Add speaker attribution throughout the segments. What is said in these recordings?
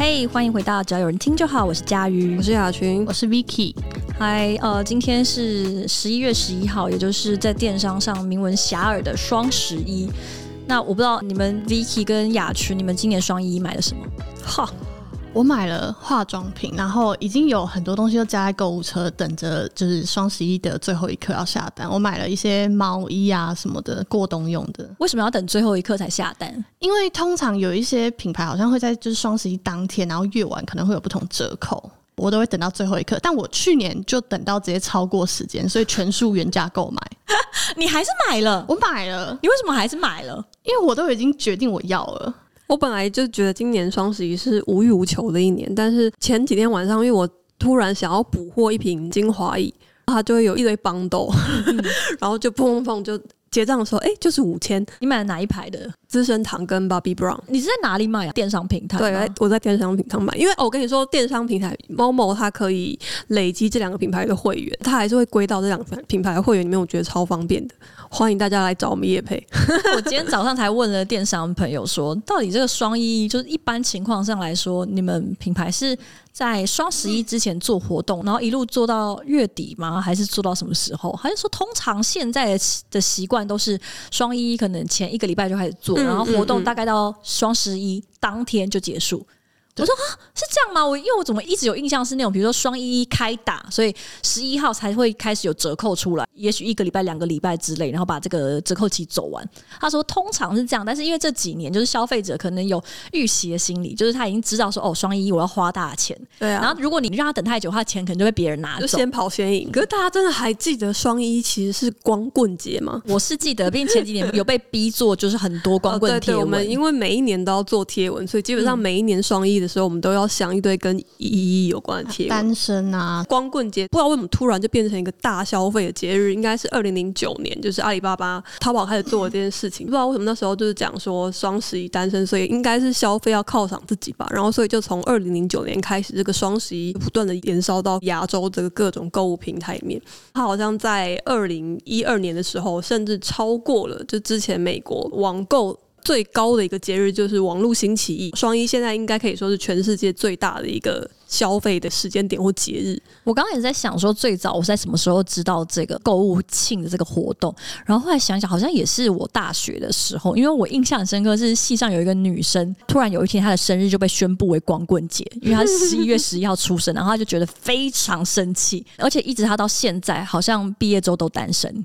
Speaker 1: 嘿，hey, 欢迎回到只要有人听就好，我是佳瑜，
Speaker 2: 我是雅群，
Speaker 3: 我是 Vicky。
Speaker 1: 嗨，呃，今天是十一月十一号，也就是在电商上名闻遐迩的双十一。那我不知道你们 Vicky 跟雅群，你们今年双一买了什么？
Speaker 3: 哈。我买了化妆品，然后已经有很多东西都加在购物车，等着就是双十一的最后一刻要下单。我买了一些毛衣啊什么的，过冬用的。
Speaker 1: 为什么要等最后一刻才下单？
Speaker 3: 因为通常有一些品牌好像会在就是双十一当天，然后越晚可能会有不同折扣，我都会等到最后一刻。但我去年就等到直接超过时间，所以全数原价购买。
Speaker 1: 你还是买了？
Speaker 3: 我买了。
Speaker 1: 你为什么还是买了？
Speaker 3: 因为我都已经决定我要了。
Speaker 2: 我本来就觉得今年双十一是无欲无求的一年，但是前几天晚上，因为我突然想要补货一瓶精华液，它就会有一堆 bundle，然后就砰砰就结账的时候，哎、欸，就是五千。
Speaker 1: 你买了哪一排的？
Speaker 2: 资生堂跟 Bobbi Brown。
Speaker 1: 你是在哪里买啊？电商平台？
Speaker 2: 对，我在电商平台买，因为哦，我跟你说，电商平台 Momo 它可以累积这两个品牌的会员，它还是会归到这两个品牌的会员里面，我觉得超方便的。欢迎大家来找我们叶佩。
Speaker 1: 我今天早上才问了电商朋友说，到底这个双一就是一般情况上来说，你们品牌是在双十一之前做活动，然后一路做到月底吗？还是做到什么时候？还是说通常现在的习惯都是双一可能前一个礼拜就开始做，然后活动大概到双十一当天就结束？我说啊，是这样吗？我因为我怎么一直有印象是那种，比如说双一一开打，所以十一号才会开始有折扣出来，也许一个礼拜、两个礼拜之类，然后把这个折扣期走完。他说通常是这样，但是因为这几年就是消费者可能有预习的心理，就是他已经知道说哦，双一一我要花大钱，对啊。然后如果你让他等太久，他的钱可能就被别人拿走，
Speaker 2: 就先跑先赢。可是大家真的还记得双一其实是光棍节吗？
Speaker 1: 我是记得，并前几年有被逼做，就是很多光棍贴文。哦、对对，我
Speaker 2: 们因为每一年都要做贴文，所以基本上每一年双一的时候，我们都要想一堆跟一一有关的贴文。
Speaker 3: 单身啊，
Speaker 2: 光棍节不知道为什么突然就变成一个大消费的节日，应该是二零零九年，就是阿里巴巴、淘宝开始做的这件事情。不知道为什么那时候就是讲说双十一单身，所以应该是消费要犒赏自己吧。然后所以就从二零零九年开始，这个双十一不断的延烧到亚洲这个各种购物平台里面。它好像在二零一二年的时候，甚至超过了就之前美国网购。最高的一个节日就是网络新起义，双一现在应该可以说是全世界最大的一个消费的时间点或节日。
Speaker 1: 我刚刚也在想说，最早我是在什么时候知道这个购物庆的这个活动？然后后来想想，好像也是我大学的时候，因为我印象很深刻是系上有一个女生，突然有一天她的生日就被宣布为光棍节，因为她 十一月十一号出生，然后她就觉得非常生气，而且一直她到现在好像毕业之后都单身。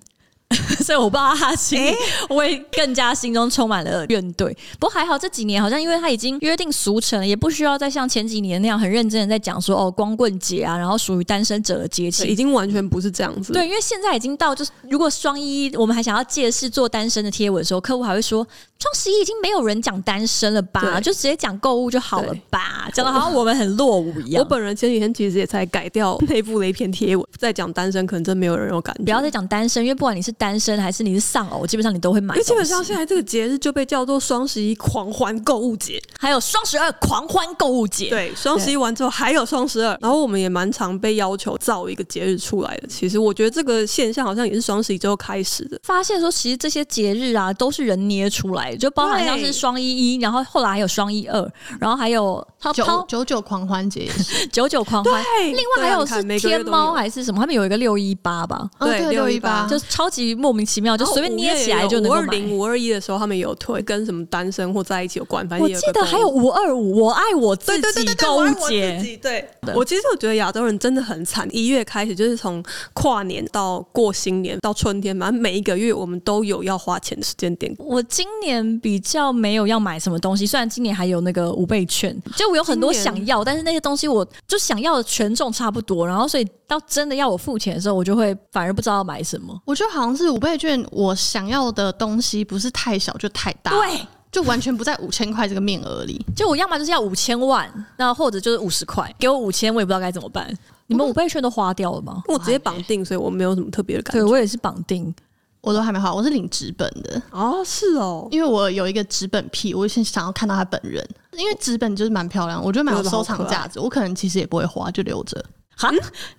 Speaker 1: 所以我不知道他心里会更加心中充满了怨怼。不过还好这几年好像因为他已经约定俗成了，也不需要再像前几年那样很认真的在讲说哦光棍节啊，然后属于单身者的节气，
Speaker 2: 已经完全不是这样子。
Speaker 1: 对，因为现在已经到就是如果双一我们还想要借势做单身的贴文的时候，客户还会说双十一已经没有人讲单身了吧，就直接讲购物就好了吧，讲的好像我们很落伍一样。
Speaker 2: 我本人前几天其实也才改掉内部的一篇贴文，在讲单身，可能真没有人有感觉。
Speaker 1: 不要再讲单身，因为不管你是。单身还是你是丧偶，基本上你都会买。
Speaker 2: 基本上现在这个节日就被叫做双十一狂欢购物节，
Speaker 1: 还有双十二狂欢购物节。
Speaker 2: 对，双十一完之后还有双十二。然后我们也蛮常被要求造一个节日出来的。其实我觉得这个现象好像也是双十一之后开始的。
Speaker 1: 发现说，其实这些节日啊都是人捏出来的，就包含像是双一一，然后后来还有双一二，然后还有
Speaker 3: 九九九狂欢节，
Speaker 1: 九九狂欢。
Speaker 2: 对，
Speaker 1: 另外还有是天猫还是什么？他们有一个六一八吧？
Speaker 3: 对，六一八
Speaker 1: 就是超级。莫名其妙就随便捏起来就能买。
Speaker 2: 五二零、五二一的时候，他们有推跟什么单身或在一起有关。反正
Speaker 1: 我记得还有五二五，我爱我自己购物节。
Speaker 2: 对，我其实我觉得亚洲人真的很惨。一月开始就是从跨年到过新年到春天，反正每一个月我们都有要花钱的时间点。
Speaker 1: 我今年比较没有要买什么东西，虽然今年还有那个五倍券，就我有很多想要，但是那些东西我就想要的权重差不多，然后所以到真的要我付钱的时候，我就会反而不知道要买什么。
Speaker 3: 我觉得好像是。五倍券，我想要的东西不是太小就太大，
Speaker 1: 对，
Speaker 3: 就完全不在五千块这个面额里。
Speaker 1: 就我要么就是要五千万，那或者就是五十块，给我五千，我也不知道该怎么办。你们五倍券都花掉了吗？
Speaker 2: 我直接绑定，所以我没有什么特别的感觉。
Speaker 1: 对，我也是绑定，
Speaker 3: 我都还没花，我是领纸本的。
Speaker 2: 哦，是哦，
Speaker 3: 因为我有一个纸本癖，我先想要看到他本人，因为纸本就是蛮漂亮，我觉得蛮有收藏价值。我可能其实也不会花，就留着。
Speaker 1: 哈，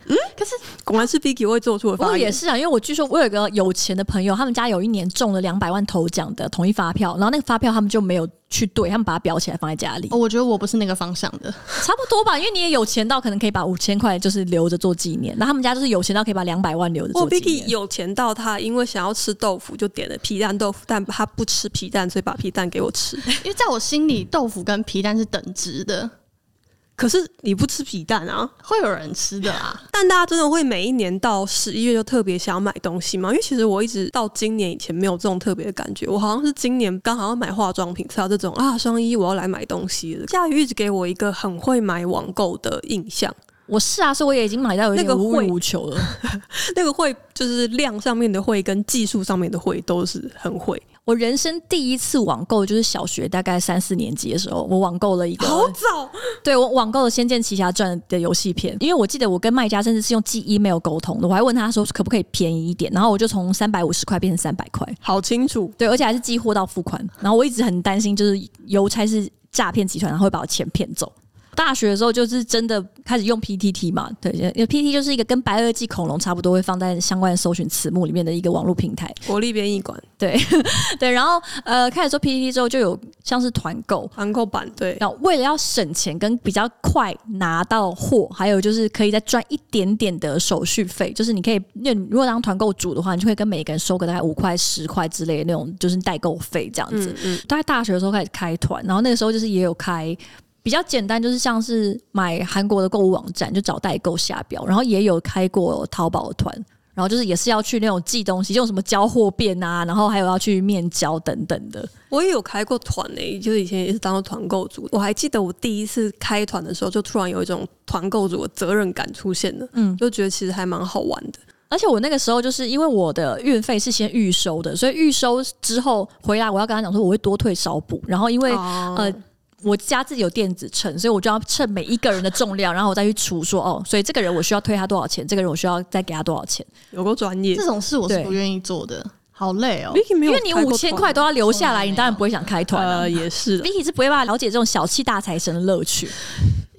Speaker 1: 嗯，可是
Speaker 2: 果然是 Vicky 会做出的发言。
Speaker 1: 我也是啊，因为我据说我有一个有钱的朋友，他们家有一年中了两百万头奖的统一发票，然后那个发票他们就没有去对，他们把它裱起来放在家里。
Speaker 3: 哦，我觉得我不是那个方向的，
Speaker 1: 差不多吧，因为你也有钱到可能可以把五千块就是留着做纪念，那他们家就是有钱到可以把两百万留着做纪念。
Speaker 2: 我 Vicky 有钱到他因为想要吃豆腐就点了皮蛋豆腐，但他不吃皮蛋，所以把皮蛋给我吃。
Speaker 3: 因为在我心里，豆腐跟皮蛋是等值的。
Speaker 2: 可是你不吃皮蛋啊？
Speaker 3: 会有人吃的啊！
Speaker 2: 但大家真的会每一年到十一月就特别想要买东西吗？因为其实我一直到今年以前没有这种特别的感觉。我好像是今年刚好要买化妆品，才有这种啊，双一我要来买东西了。夏雨一直给我一个很会买网购的印象。
Speaker 1: 我是啊，所以我也已经买到有点无欲无求了。
Speaker 2: 那个会就是量上面的会跟技术上面的会都是很会。
Speaker 1: 我人生第一次网购就是小学大概三四年级的时候，我网购了一个
Speaker 2: 好早，
Speaker 1: 对，我网购了《仙剑奇侠传》的游戏片，因为我记得我跟卖家甚至是用寄 email 沟通的，我还问他说可不可以便宜一点，然后我就从三百五十块变成三百块，
Speaker 2: 好清楚，
Speaker 1: 对，而且还是寄货到付款，然后我一直很担心就是邮差是诈骗集团，然后会把我钱骗走。大学的时候就是真的开始用 PTT 嘛，对，因为 PTT 就是一个跟白垩纪恐龙差不多，会放在相关的搜寻词目里面的一个网络平台。
Speaker 2: 国立编译馆，
Speaker 1: 对 对，然后呃开始做 PTT 之后，就有像是团购、
Speaker 2: 团购版，对。
Speaker 1: 然后为了要省钱跟比较快拿到货，还有就是可以再赚一点点的手续费，就是你可以，那如果当团购主的话，你就会跟每个人收个大概五块、十块之类的那种，就是代购费这样子。嗯，嗯，大概大学的时候开始开团，然后那个时候就是也有开。比较简单，就是像是买韩国的购物网站，就找代购下标，然后也有开过淘宝团，然后就是也是要去那种寄东西，就什么交货变啊，然后还有要去面交等等的。
Speaker 2: 我也有开过团诶、欸，就是以前也是当团购组。我还记得我第一次开团的时候，就突然有一种团购组的责任感出现了，嗯，就觉得其实还蛮好玩的。
Speaker 1: 而且我那个时候就是因为我的运费是先预收的，所以预收之后回来，我要跟他讲说我会多退少补，然后因为、哦、呃。我家自己有电子秤，所以我就要称每一个人的重量，然后我再去除说哦，所以这个人我需要退他多少钱，这个人我需要再给他多少钱。
Speaker 2: 有够专业，
Speaker 3: 这种事我是不愿意做的，好累哦。
Speaker 1: 因为你五千块都要留下来，你当然不会想开团了。
Speaker 2: 呃，也是
Speaker 1: ，Vicky 是不会办法了解这种小气大财神的乐趣。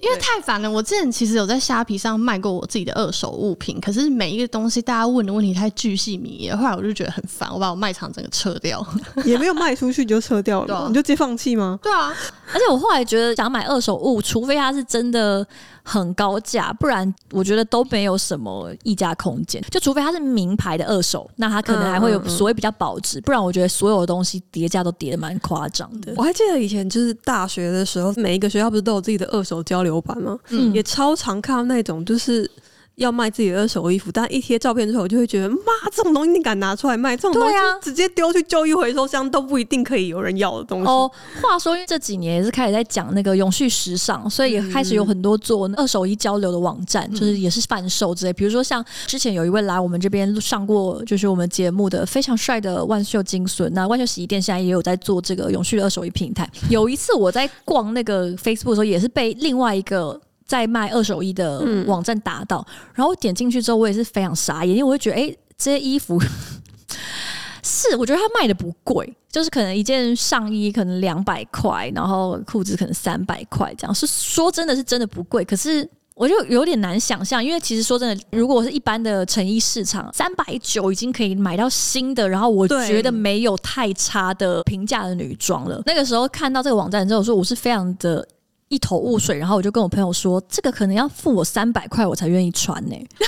Speaker 3: 因为太烦了，我之前其实有在虾皮上卖过我自己的二手物品，可是每一个东西大家问的问题太巨细靡遗，后来我就觉得很烦，我把我卖场整个撤掉，
Speaker 2: 也没有卖出去你就撤掉了，啊、你就直接放弃吗？
Speaker 3: 对啊，
Speaker 1: 而且我后来觉得想买二手物，除非它是真的。很高价，不然我觉得都没有什么溢价空间。就除非它是名牌的二手，那它可能还会有所谓比较保值。不然我觉得所有的东西叠价都叠的蛮夸张的。
Speaker 2: 我还记得以前就是大学的时候，每一个学校不是都有自己的二手交流版吗？嗯，也超常看到那种就是。要卖自己的二手衣服，但一贴照片之后，我就会觉得，妈，这种东西你敢拿出来卖？这种东西直接丢去旧衣回收箱都不一定可以有人要的东西。
Speaker 1: 哦，话说，因为这几年也是开始在讲那个永续时尚，所以也开始有很多做二手衣交流的网站，就是也是贩售之类。比如说像之前有一位来我们这边上过，就是我们节目的非常帅的万秀金孙，那万秀洗衣店现在也有在做这个永续的二手衣平台。有一次我在逛那个 Facebook 的时候，也是被另外一个。在卖二手衣的网站打到，嗯、然后我点进去之后，我也是非常傻眼，因为我会觉得，哎、欸，这些衣服 是我觉得它卖的不贵，就是可能一件上衣可能两百块，然后裤子可能三百块这样，是说真的是真的不贵。可是我就有点难想象，因为其实说真的，如果是一般的成衣市场，三百九已经可以买到新的，然后我觉得没有太差的平价的女装了。那个时候看到这个网站之后，我说我是非常的。一头雾水，然后我就跟我朋友说：“这个可能要付我三百块，我才愿意穿呢、欸，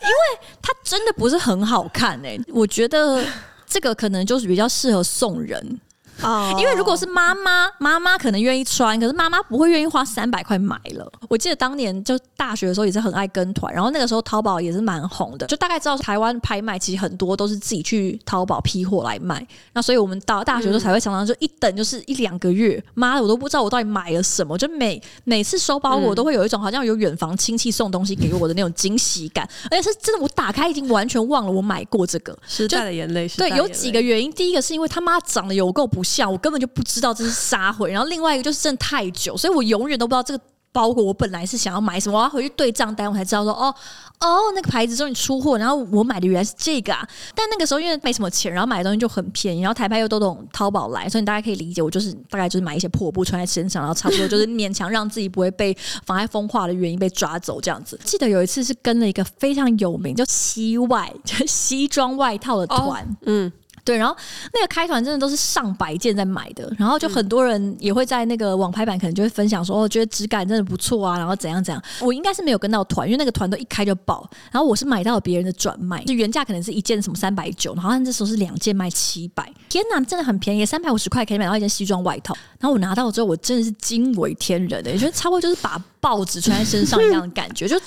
Speaker 1: 因为它真的不是很好看呢、我觉得这个可能就是比较适合送人。”哦，因为如果是妈妈，妈妈可能愿意穿，可是妈妈不会愿意花三百块买了。我记得当年就大学的时候也是很爱跟团，然后那个时候淘宝也是蛮红的，就大概知道台湾拍卖其实很多都是自己去淘宝批货来卖。那所以我们到大学的时候才会常常就一等就是一两个月，妈的我都不知道我到底买了什么，就每每次收包裹都会有一种好像有远房亲戚送东西给我的那种惊喜感，而且是真的我打开已经完全忘了我买过这个。
Speaker 2: 时代的眼泪，
Speaker 1: 对，有几个原因，第一个是因为他妈长得有够不像，我根本就不知道这是杀回。然后另外一个就是真的太久，所以我永远都不知道这个包裹我本来是想要买什么，我要回去对账单，我才知道说哦哦，那个牌子终于出货，然后我买的原来是这个啊。但那个时候因为没什么钱，然后买的东西就很便宜，然后台拍又都懂淘宝来，所以你大家可以理解，我就是大概就是买一些破布穿在身上，然后差不多就是勉强让自己不会被妨碍风化的原因被抓走这样子。记得有一次是跟了一个非常有名叫西外就西装外套的团，嗯。对，然后那个开团真的都是上百件在买的，然后就很多人也会在那个网拍版可能就会分享说，哦，觉得质感真的不错啊，然后怎样怎样。我应该是没有跟到团，因为那个团都一开就爆。然后我是买到别人的转卖，就原价可能是一件什么三百九，然后那时候是两件卖七百，天哪，真的很便宜，三百五十块可以买到一件西装外套。然后我拿到之后，我真的是惊为天人的，也觉得差不多就是把报纸穿在身上一样的感觉，就超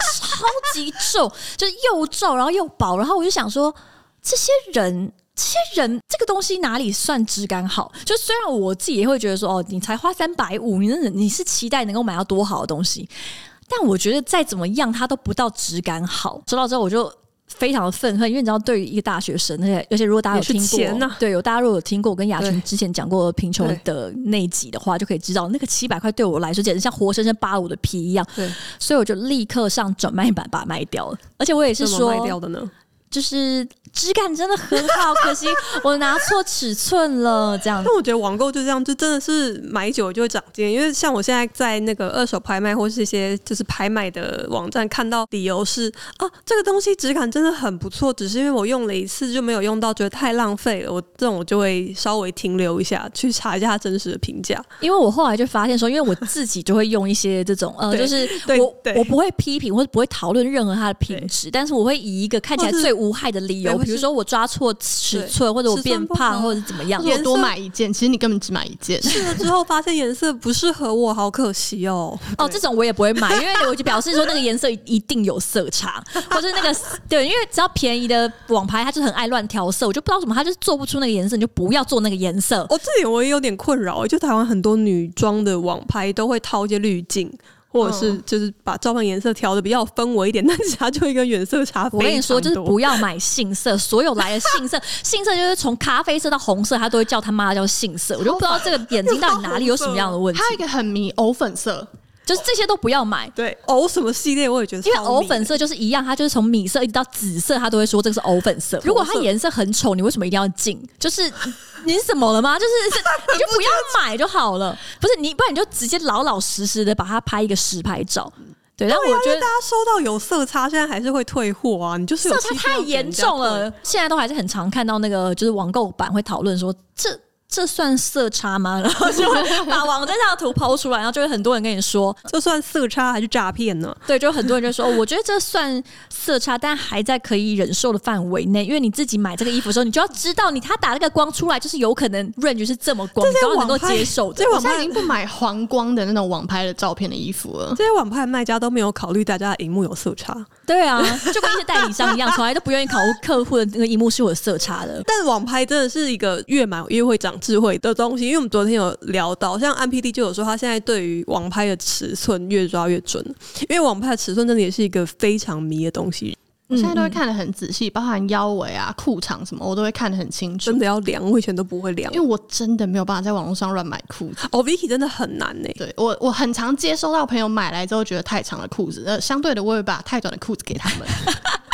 Speaker 1: 级皱，就是又皱然后又薄。然后我就想说，这些人。这些人这个东西哪里算质感好？就虽然我自己也会觉得说，哦，你才花三百五，你那你是期待能够买到多好的东西？但我觉得再怎么样，它都不到质感好。收到之后，我就非常的愤恨，因为你知道，对于一个大学生，而且而且如果大家有听过，啊、对，有大家如果有听过我跟雅群之前讲过贫穷的那一集的话，就可以知道那个七百块对我来说简直像活生生扒我的皮一样。对，所以我就立刻上转卖版把它卖掉了。而且我也是说
Speaker 2: 卖掉的呢，
Speaker 1: 就是。质感真的很好，可惜我拿错尺寸了。这样，
Speaker 2: 但我觉得网购就这样，就真的是买久了就会长见。因为像我现在在那个二手拍卖或是一些就是拍卖的网站看到，理由是啊，这个东西质感真的很不错，只是因为我用了一次就没有用到，觉得太浪费了。我这种我就会稍微停留一下，去查一下它真实的评价。
Speaker 1: 因为我后来就发现说，因为我自己就会用一些这种呃，就是我我不会批评或者不会讨论任何它的品质，但是我会以一个看起来最无害的理由。比如说我抓错尺寸，或者我变胖，或者怎么样，
Speaker 3: 我多买一件，其实你根本只买一件。
Speaker 2: 试了之后发现颜色不适合我，好可惜哦。
Speaker 1: 哦，这种我也不会买，因为我就表示说那个颜色一定有色差，或者那个对，因为只要便宜的网拍，它就很爱乱调色，我就不知道什么，它就是做不出那个颜色，你就不要做那个颜色。
Speaker 2: 哦，这点我也有点困扰，就台湾很多女装的网拍都会套一些滤镜。或者是就是把照片颜色调的比较氛围一点，但是它就一个原色差。
Speaker 1: 我跟你说，就是不要买杏色，所有来的杏色，杏色就是从咖啡色到红色，他都会叫他妈叫杏色。我就不知道这个眼睛到底哪里有什么样的问题。
Speaker 3: 还有一个很迷藕粉色，
Speaker 1: 就是这些都不要买。
Speaker 2: 对，藕什么系列我也觉得，
Speaker 1: 因为藕粉色就是一样，它就是从米色一直到紫色，它都会说这个是藕粉色。如果它颜色很丑，你为什么一定要进？就是。你怎么了吗？就是 你就不要买就好了，不是你，不然你就直接老老实实的把它拍一个实拍照。对，但我觉得大
Speaker 2: 家收到有色差，现在还是会退货啊。你就是
Speaker 1: 色差太严重了，现在都还是很常看到那个就是网购版会讨论说这。这算色差吗？然后就会把网站上的图抛出来，然后就会很多人跟你说，
Speaker 2: 这算色差还是诈骗呢？
Speaker 1: 对，就很多人就说，我觉得这算色差，但还在可以忍受的范围内。因为你自己买这个衣服的时候，你就要知道，你他打那个光出来，就是有可能 range 是这么光，你都要能够接受的。
Speaker 3: 我现在已经不买黄光的那种网拍的照片的衣服了。
Speaker 2: 这些网拍卖家都没有考虑大家的荧幕有色差。
Speaker 1: 对啊，就跟一些代理商一样，从来都不愿意考虑客户的那个荧幕是有色差的。
Speaker 2: 但网拍真的是一个越买越会长智慧的东西，因为我们昨天有聊到，像 M P D 就有说，他现在对于网拍的尺寸越抓越准，因为网拍的尺寸真的也是一个非常迷的东西。
Speaker 3: 我现在都会看得很仔细，包含腰围啊、裤长什么，我都会看得很清楚。
Speaker 2: 真的要量，我以前都不会量，
Speaker 3: 因为我真的没有办法在网络上乱买裤子。
Speaker 2: 哦，Vicky 真的很难呢。
Speaker 3: 对我，我很常接收到朋友买来之后觉得太长的裤子，呃，相对的，我也会把太短的裤子给他们。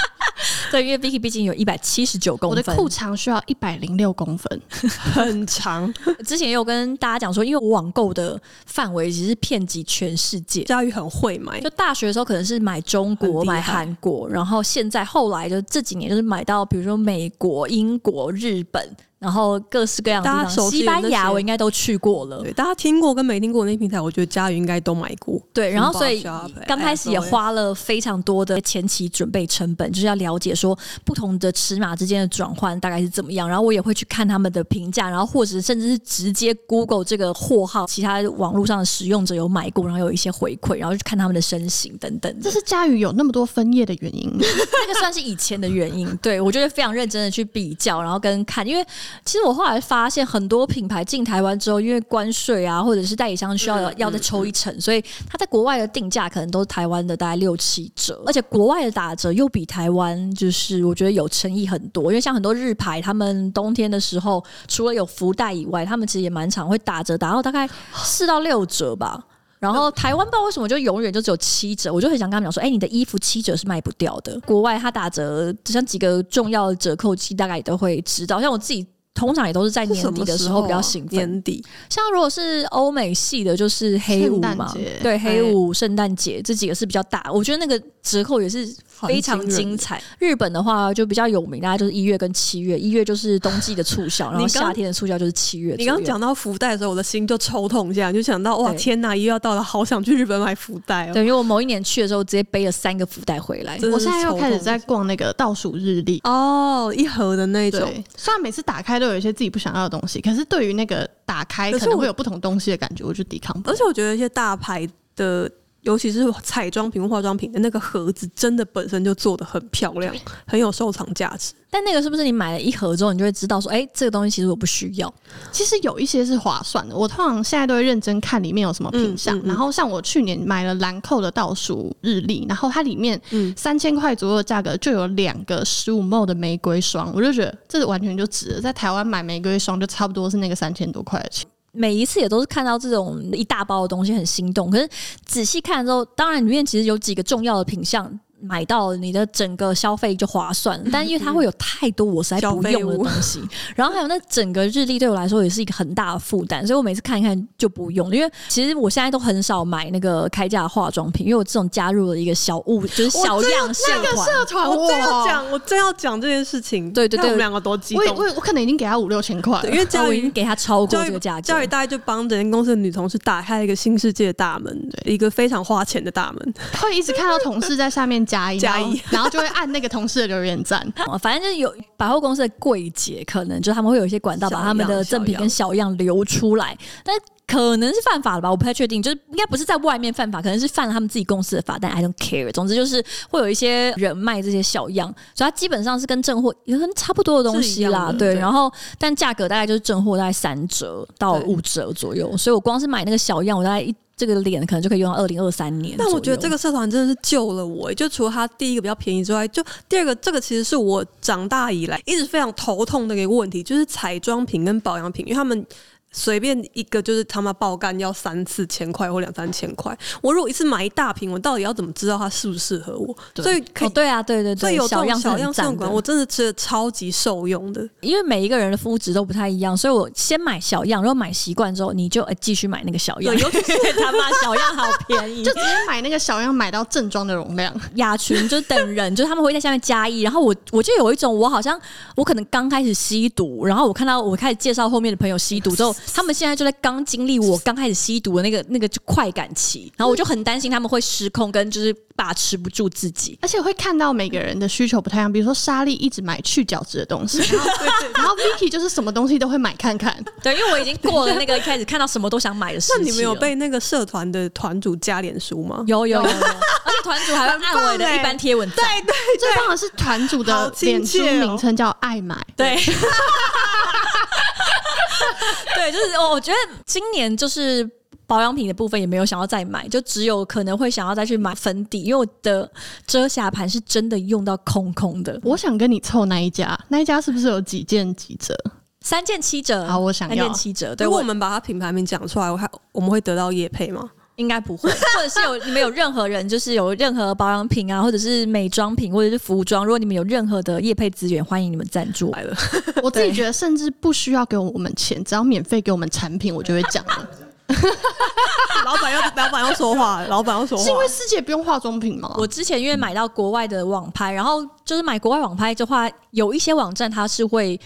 Speaker 1: 对，因为 Vicky 毕竟有一百七十九公分，
Speaker 3: 我的裤长需要一百零六公分，
Speaker 2: 很长。
Speaker 1: 之前也有跟大家讲说，因为我网购的范围其实是遍及全世界。
Speaker 2: 家瑜很会买，
Speaker 1: 就大学的时候可能是买中国、买韩国，然后现在后来就这几年就是买到，比如说美国、英国、日本。然后各式各样的地方，西班牙我应该都去过了。
Speaker 2: 对，大家听过跟没听过那些平台，我觉得佳宇应该都买过。
Speaker 1: 对，然后所以刚开始也花了非常多的前期准备成本，就是要了解说不同的尺码之间的转换大概是怎么样。然后我也会去看他们的评价，然后或者甚至是直接 Google 这个货号，其他网络上的使用者有买过，然后有一些回馈，然后去看他们的身形等等。
Speaker 3: 这是佳宇有那么多分页的原因，
Speaker 1: 那个算是以前的原因。对，我觉得非常认真的去比较，然后跟看，因为。其实我后来发现，很多品牌进台湾之后，因为关税啊，或者是代理商需要要再抽一层，所以它在国外的定价可能都是台湾的大概六七折，而且国外的打折又比台湾就是我觉得有诚意很多。因为像很多日牌，他们冬天的时候除了有福袋以外，他们其实也蛮常会打折，打到大概 四到六折吧。然后台湾不知道为什么就永远就只有七折，我就很想跟他们讲说，哎，你的衣服七折是卖不掉的。国外它打折，像几个重要的折扣期，大概也都会知道。像我自己通常也都是在年底的时候比较兴奋。
Speaker 2: 年底，
Speaker 1: 像如果是欧美系的，就是黑五嘛，对，黑五、圣诞节这几个是比较大。我觉得那个折扣也是非常精彩。日本的话就比较有名，大家就是一月跟七月。一月就是冬季的促销，然后夏天的促销就是七月。
Speaker 2: 你刚刚讲到福袋的时候，我的心就抽痛一下，就想到哇，天哪，一月要到了，好想去日本买福袋哦。
Speaker 1: 对，因为我某一年去的时候，直接背了三个福袋回来。
Speaker 3: 我现在又开始在逛那个倒数日历
Speaker 2: 哦，一盒的那种。
Speaker 3: 虽然每次打开都有一些自己不想要的东西，可是对于那个打开可能会有不同东西的感觉，我就抵抗不了。
Speaker 2: 而且我觉得一些大牌的。尤其是彩妆品、化妆品的那个盒子，真的本身就做的很漂亮，很有收藏价值。
Speaker 1: 但那个是不是你买了一盒之后，你就会知道说，哎、欸，这个东西其实我不需要？
Speaker 3: 其实有一些是划算的。我通常现在都会认真看里面有什么品相。嗯嗯嗯、然后像我去年买了兰蔻的倒数日历，然后它里面三千块左右的价格就有两个十五 ml 的玫瑰霜，我就觉得这完全就值了。在台湾买玫瑰霜就差不多是那个三千多块的钱。
Speaker 1: 每一次也都是看到这种一大包的东西很心动，可是仔细看之后，当然里面其实有几个重要的品相。买到你的整个消费就划算，但因为它会有太多我实在不用的东西，然后还有那整个日历对我来说也是一个很大的负担，所以我每次看一看就不用。因为其实我现在都很少买那个开价化妆品，因为我这种加入了一个小物，就是小样社团。那个社团，
Speaker 2: 我真要讲，我真要讲这件事情。
Speaker 1: 对对对，
Speaker 2: 我们两个多激动。
Speaker 3: 我我我可能已经给他五六千块，
Speaker 2: 因为教育
Speaker 1: 已经给他超过这个价格。
Speaker 2: 教育大概就帮整间公司的女同事打开了一个新世界的大门，对，一个非常花钱的大门。
Speaker 3: 会一直看到同事在下面加一
Speaker 2: 加一。
Speaker 3: 然后就会按那个同事的留言赞，
Speaker 1: 反正就是有百货公司的柜姐，可能就他们会有一些管道把他们的赠品跟小样流出来，但。可能是犯法了吧，我不太确定，就是应该不是在外面犯法，可能是犯了他们自己公司的法，但 I don't care。总之就是会有一些人卖这些小样，所以它基本上是跟正货也很差不多的东西啦，对。对，然后但价格大概就是正货大概三折到五折左右，所以我光是买那个小样，我大概一这个脸可能就可以用到二零二三年。
Speaker 2: 但我觉得这个社团真的是救了我，就除了它第一个比较便宜之外，就第二个这个其实是我长大以来一直非常头痛的一个问题，就是彩妆品跟保养品，因为他们。随便一个就是他妈爆干要三四千块或两三千块，我如果一次买一大瓶，我到底要怎么知道它适不适合我？
Speaker 1: 对
Speaker 2: 所以可以、
Speaker 1: 哦、对啊，对对对，
Speaker 2: 所以有这种
Speaker 1: 小样
Speaker 2: 小样试用管，我真的觉得超级受用的。
Speaker 1: 因为每一个人的肤质都不太一样，所以我先买小样，然后买习惯之后，你就哎继续买那个小样。尤其是 他妈小样好便宜，
Speaker 3: 就直接买那个小样，买到正装的容量。
Speaker 1: 雅群就等人，就他们会在下面加一，然后我我就有一种我好像我可能刚开始吸毒，然后我看到我开始介绍后面的朋友吸毒之后，他们现在就在。刚经历我刚开始吸毒的那个那个就快感期，然后我就很担心他们会失控，跟就是把持不住自己，
Speaker 3: 而且会看到每个人的需求不太一样。比如说莎莉一直买去角质的东西，然后 Vicky 就是什么东西都会买看看。
Speaker 1: 对，因为我已经过了那个一开始看到什么都想买的时期。
Speaker 2: 那你们有被那个社团的团主加脸书吗？
Speaker 1: 有有有，有，而且团主还会按我的一般贴文。
Speaker 2: 对对，
Speaker 3: 最棒的是团主的脸书名称叫爱买。
Speaker 1: 对。对，就是我觉得今年就是保养品的部分也没有想要再买，就只有可能会想要再去买粉底，因为我的遮瑕盘是真的用到空空的。
Speaker 3: 我想跟你凑那一家，那一家是不是有几件几折？
Speaker 1: 三件七折。
Speaker 3: 好，我想要
Speaker 1: 三件七折。对，
Speaker 2: 如果我们把它品牌名讲出来，我还我们会得到叶配吗？
Speaker 1: 应该不会，或者是有你们有任何人，就是有任何保养品啊，或者是美妆品，或者是服装，如果你们有任何的业配资源，欢迎你们赞助来了。
Speaker 3: 我自己觉得，甚至不需要给我们钱，只要免费给我们产品，我就会讲了。
Speaker 2: 老板要老板要说话，老板要说话，是
Speaker 3: 因为师姐不用化妆品吗？
Speaker 1: 我之前因为买到国外的网拍，然后就是买国外网拍的话，有一些网站它是会。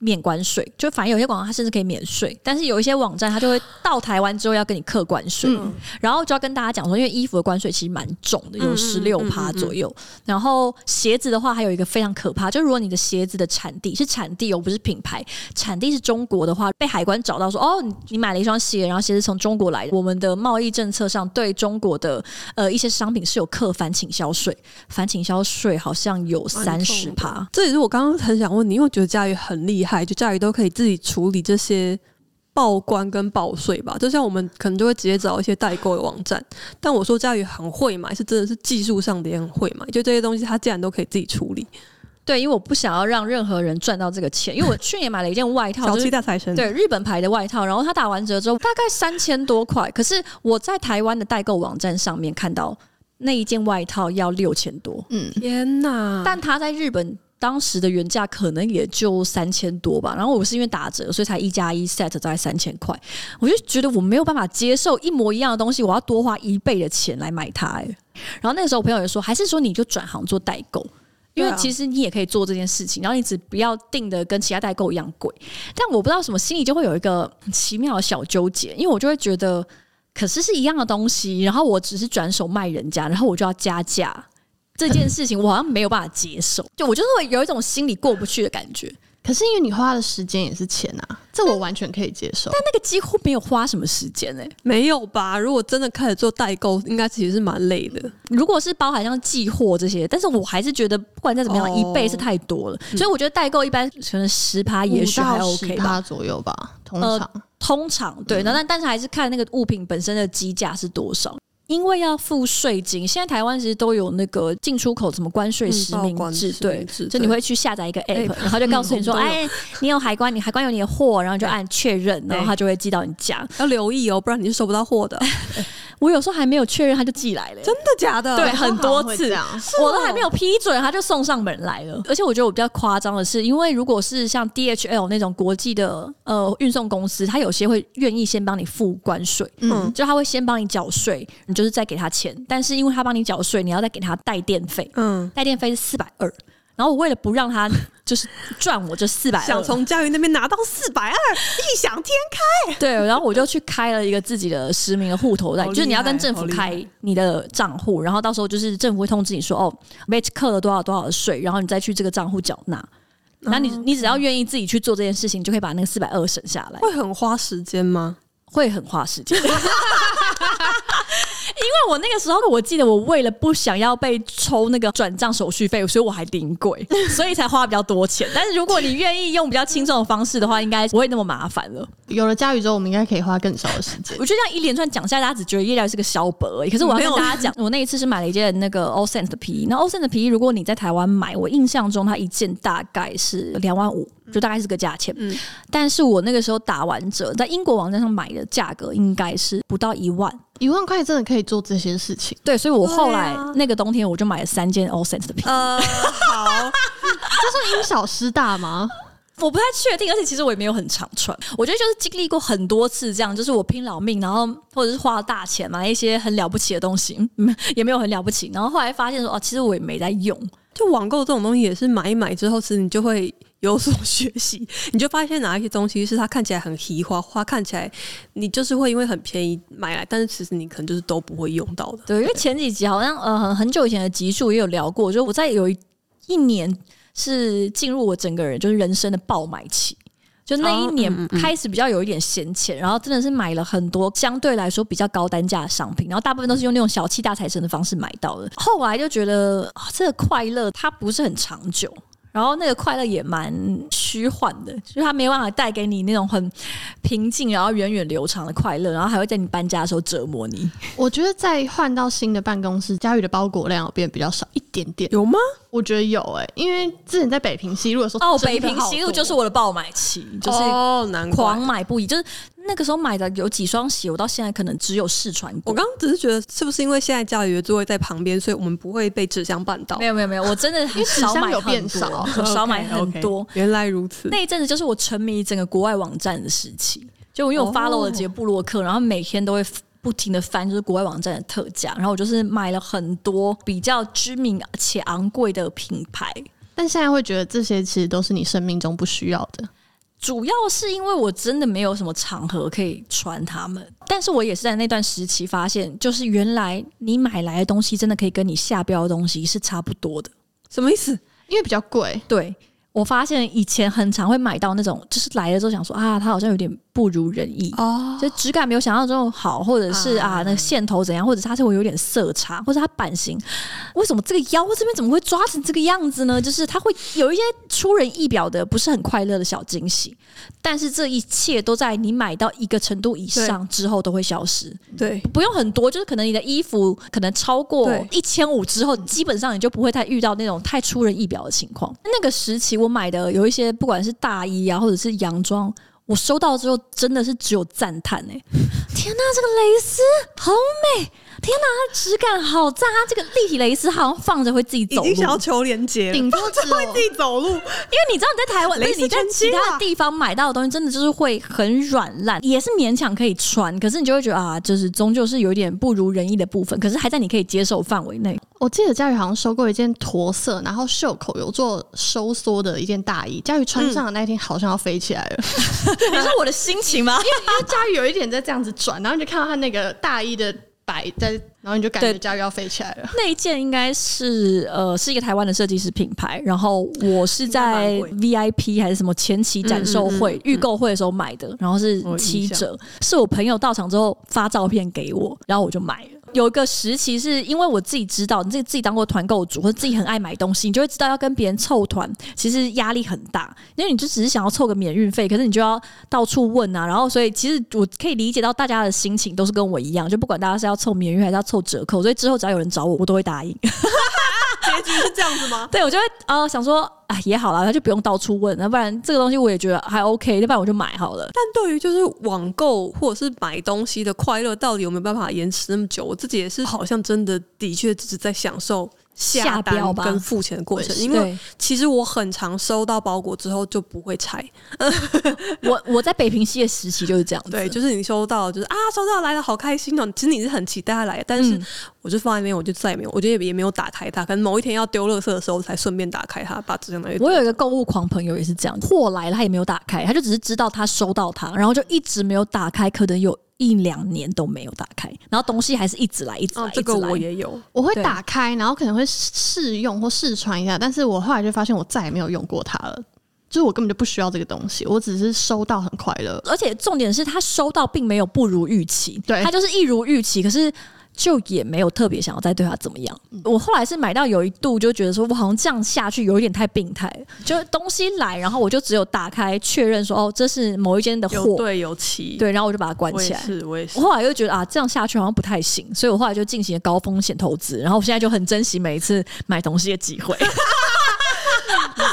Speaker 1: 免关税，就反正有些广告它甚至可以免税，但是有一些网站它就会到台湾之后要跟你课关税，嗯、然后就要跟大家讲说，因为衣服的关税其实蛮重的，有十六趴左右。嗯嗯嗯嗯、然后鞋子的话，还有一个非常可怕，就如果你的鞋子的产地是产地哦，不是品牌，产地是中国的话，被海关找到说，哦，你买了一双鞋，然后鞋子从中国来的，我们的贸易政策上对中国的呃一些商品是有课反倾销税，反倾销税好像有三十趴。
Speaker 2: 这也是我刚刚很想问你，因为我觉得佳宇很厉害。就佳宇都可以自己处理这些报关跟报税吧，就像我们可能就会直接找一些代购的网站。但我说佳宇很会买，是真的是技术上的也很会买，就这些东西他竟然都可以自己处理。
Speaker 1: 对，因为我不想要让任何人赚到这个钱，因为我去年买了一件外套，
Speaker 2: 小气大财神，
Speaker 1: 对，日本牌的外套，然后他打完折之后大概三千多块，可是我在台湾的代购网站上面看到那一件外套要六千多，
Speaker 2: 嗯，天哪！
Speaker 1: 但他在日本。当时的原价可能也就三千多吧，然后我是因为打折，所以才一加一 set 大概三千块，我就觉得我没有办法接受一模一样的东西，我要多花一倍的钱来买它。哎，然后那个时候我朋友也说，还是说你就转行做代购，因为其实你也可以做这件事情，然后你只不要定的跟其他代购一样贵。但我不知道什么心里就会有一个奇妙的小纠结，因为我就会觉得，可是是一样的东西，然后我只是转手卖人家，然后我就要加价。这件事情我好像没有办法接受，就我就是会有一种心里过不去的感觉。
Speaker 3: 可是因为你花的时间也是钱啊，这我完全可以接受。
Speaker 1: 但那个几乎没有花什么时间哎、欸，
Speaker 2: 没有吧？如果真的开始做代购，应该其实是蛮累的。
Speaker 1: 如果是包含像寄货这些，但是我还是觉得不管再怎么样，一倍是太多了。所以我觉得代购一般可能十趴也许还 OK 吧
Speaker 3: 左右吧，通常、呃、
Speaker 1: 通常对。那但但是还是看那个物品本身的基价是多少。因为要付税金，现在台湾其实都有那个进出口什么关税实名制，对，就你会去下载一个 app，然后就告诉你说，哎，你有海关，你海关有你的货，然后就按确认，然后他就会寄到你家。
Speaker 2: 要留意哦，不然你是收不到货的。
Speaker 1: 我有时候还没有确认，他就寄来了。
Speaker 2: 真的假的？
Speaker 1: 对，很多次，我都还没有批准，他就送上门来了。而且我觉得我比较夸张的是，因为如果是像 DHL 那种国际的呃运送公司，他有些会愿意先帮你付关税，嗯，就他会先帮你缴税，你就是再给他钱。但是因为他帮你缴税，你要再给他带电费，嗯，带电费是四百二。然后我为了不让他 就是赚我这四百二，
Speaker 2: 想从教育那边拿到四百二，异想天开。
Speaker 1: 对，然后我就去开了一个自己的实名的户头在，就是你要跟政府开你的账户，然后到时候就是政府会通知你说，哦，被扣了多少多少的税，然后你再去这个账户缴纳。那你你只要愿意自己去做这件事情，就可以把那个四百二省下来。
Speaker 2: 会很花时间吗？
Speaker 1: 会很花时间。因为我那个时候，我记得我为了不想要被抽那个转账手续费，所以我还临柜，所以才花比较多钱。但是如果你愿意用比较轻松的方式的话，应该不会那么麻烦了。
Speaker 3: 有了佳瑜之后，我们应该可以花更少的时间。
Speaker 1: 我觉得这样一连串讲下来，大家只觉得叶料是个小本而已。可是我要跟大家讲，我那一次是买了一件那个 All Sense 的皮衣。那 All Sense 的皮衣，如果你在台湾买，我印象中它一件大概是两万五，就大概是个价钱。嗯，但是我那个时候打完折，在英国网站上买的价格应该是不到一万。
Speaker 3: 一万块真的可以做这些事情，
Speaker 1: 对，所以我后来那个冬天我就买了三件 All Sense 的皮。
Speaker 2: 呃，好，
Speaker 3: 这是因小失大吗？
Speaker 1: 我不太确定，而且其实我也没有很常穿。我觉得就是经历过很多次这样，就是我拼老命，然后或者是花了大钱买一些很了不起的东西，嗯，也没有很了不起。然后后来发现说，哦，其实我也没在用。
Speaker 2: 就网购这种东西，也是买一买之后，其实你就会。有所学习，你就发现哪一些东西是它看起来很奇花花，看起来你就是会因为很便宜买来，但是其实你可能就是都不会用到的。
Speaker 1: 对，因为前几集好像呃很久以前的集数也有聊过，就我在有一一年是进入我整个人就是人生的爆买期，就那一年开始比较有一点闲钱，然后真的是买了很多相对来说比较高单价的商品，然后大部分都是用那种小气大财神的方式买到的。后来就觉得啊，这个快乐它不是很长久。然后那个快乐也蛮虚幻的，就是它没办法带给你那种很平静，然后源远流长的快乐，然后还会在你搬家的时候折磨你。
Speaker 3: 我觉得在换到新的办公室，佳宇的包裹量有变比较少一点点，
Speaker 2: 有吗？
Speaker 3: 我觉得有诶、欸，因为之前在北平西路的时候，
Speaker 1: 哦，北平西路就是我的爆买期，就是狂买不已，就是。那个时候买的有几双鞋，我到现在可能只有试穿过。
Speaker 2: 我刚刚只是觉得，是不是因为现在家里的座位在旁边，所以我们不会被纸箱绊到？
Speaker 1: 没有没有没有，我真的很少买很多，变少，少买很多。
Speaker 2: Okay, okay, 原来如此。
Speaker 1: 那一阵子就是我沉迷整个国外网站的时期，就因为我 follow 了几个部落客，然后每天都会不停的翻，就是国外网站的特价，然后我就是买了很多比较知名且昂贵的品牌。
Speaker 3: 但现在会觉得这些其实都是你生命中不需要的。
Speaker 1: 主要是因为我真的没有什么场合可以穿它们，但是我也是在那段时期发现，就是原来你买来的东西真的可以跟你下标的东西是差不多的。
Speaker 2: 什么意思？
Speaker 3: 因为比较贵。
Speaker 1: 对，我发现以前很常会买到那种，就是来了之后想说啊，它好像有点。不如人意哦，就质感没有想象中好，或者是啊，那个线头怎样，或者它是会有点色差，或者它版型为什么这个腰这边怎么会抓成这个样子呢？就是它会有一些出人意表的，不是很快乐的小惊喜。但是这一切都在你买到一个程度以上之后都会消失。
Speaker 2: 对，
Speaker 1: 不用很多，就是可能你的衣服可能超过一千五之后，基本上你就不会再遇到那种太出人意表的情况。那个时期我买的有一些，不管是大衣啊，或者是洋装。我收到之后真的是只有赞叹哎！天哪，这个蕾丝好美，天哪，它质感好赞！它这个立体蕾丝好像放着会自己走路，
Speaker 2: 已经想要求连接了，
Speaker 3: 顶多只
Speaker 2: 会自己走路。因
Speaker 1: 为你知道你在台湾，
Speaker 2: 蕾丝
Speaker 1: 你在其他地方买到的东西，真的就是会很软烂，也是勉强可以穿，可是你就会觉得啊，就是终究是有一点不如人意的部分，可是还在你可以接受范围内。
Speaker 3: 我记得佳宇好像收过一件驼色，然后袖口有做收缩的一件大衣，佳宇穿上的那一天好像要飞起来了。
Speaker 1: 你说我的心情吗？
Speaker 3: 因为因为佳宇有一点在这样子转，然后你就看到他那个大衣的摆在，然后你就感觉家要飞起来了。
Speaker 1: 那一件应该是呃是一个台湾的设计师品牌，然后我是在 VIP 还是什么前期展售会预购会的时候买的，然后是七折，是我朋友到场之后发照片给我，然后我就买了。有一个时期是因为我自己知道，你自己自己当过团购主，或者自己很爱买东西，你就会知道要跟别人凑团，其实压力很大，因为你就只是想要凑个免运费，可是你就要到处问啊，然后所以其实我可以理解到大家的心情都是跟我一样，就不管大家是要凑免运还是要凑折扣，所以之后只要有人找我，我都会答应。
Speaker 2: 结局是这样子吗？
Speaker 1: 对，我就会啊、呃、想说啊也好啦，他就不用到处问，要不然这个东西我也觉得还 OK，要不然我就买好了。
Speaker 2: 但对于就是网购或者是买东西的快乐，到底有没有办法延迟那么久？我自己也是好像真的的确只是在享受。下单跟付钱的过程，因为其实我很常收到包裹之后就不会拆。
Speaker 1: 我我在北平系的实习就是这样子，
Speaker 2: 对，就是你收到就是啊，收到来了，好开心哦。其实你是很期待它来的，但是我就放在那边，我就再也没有，我觉得也没有打开它。可能某一天要丢垃圾的时候，才顺便打开它，把纸箱拿。
Speaker 1: 我有一个购物狂朋友也是这样，货来了他也没有打开，他就只是知道他收到它，然后就一直没有打开，可能有。一两年都没有打开，然后东西还是一直来，一直来。哦、
Speaker 2: 这个我也有，
Speaker 3: 我会打开，然后可能会试用或试穿一下，但是我后来就发现我再也没有用过它了，就是我根本就不需要这个东西，我只是收到很快乐，
Speaker 1: 而且重点是他收到并没有不如预期，
Speaker 3: 对，
Speaker 1: 他就是一如预期，可是。就也没有特别想要再对他怎么样。我后来是买到有一度就觉得说，我好像这样下去有一点太病态。就东西来，然后我就只有打开确认说，哦，这是某一间的货，
Speaker 2: 对，有齐，
Speaker 1: 对，然后我就把它关起来。
Speaker 2: 是，我也是。
Speaker 1: 我后来又觉得啊，这样下去好像不太行，所以我后来就进行了高风险投资。然后我现在就很珍惜每一次买东西的机会。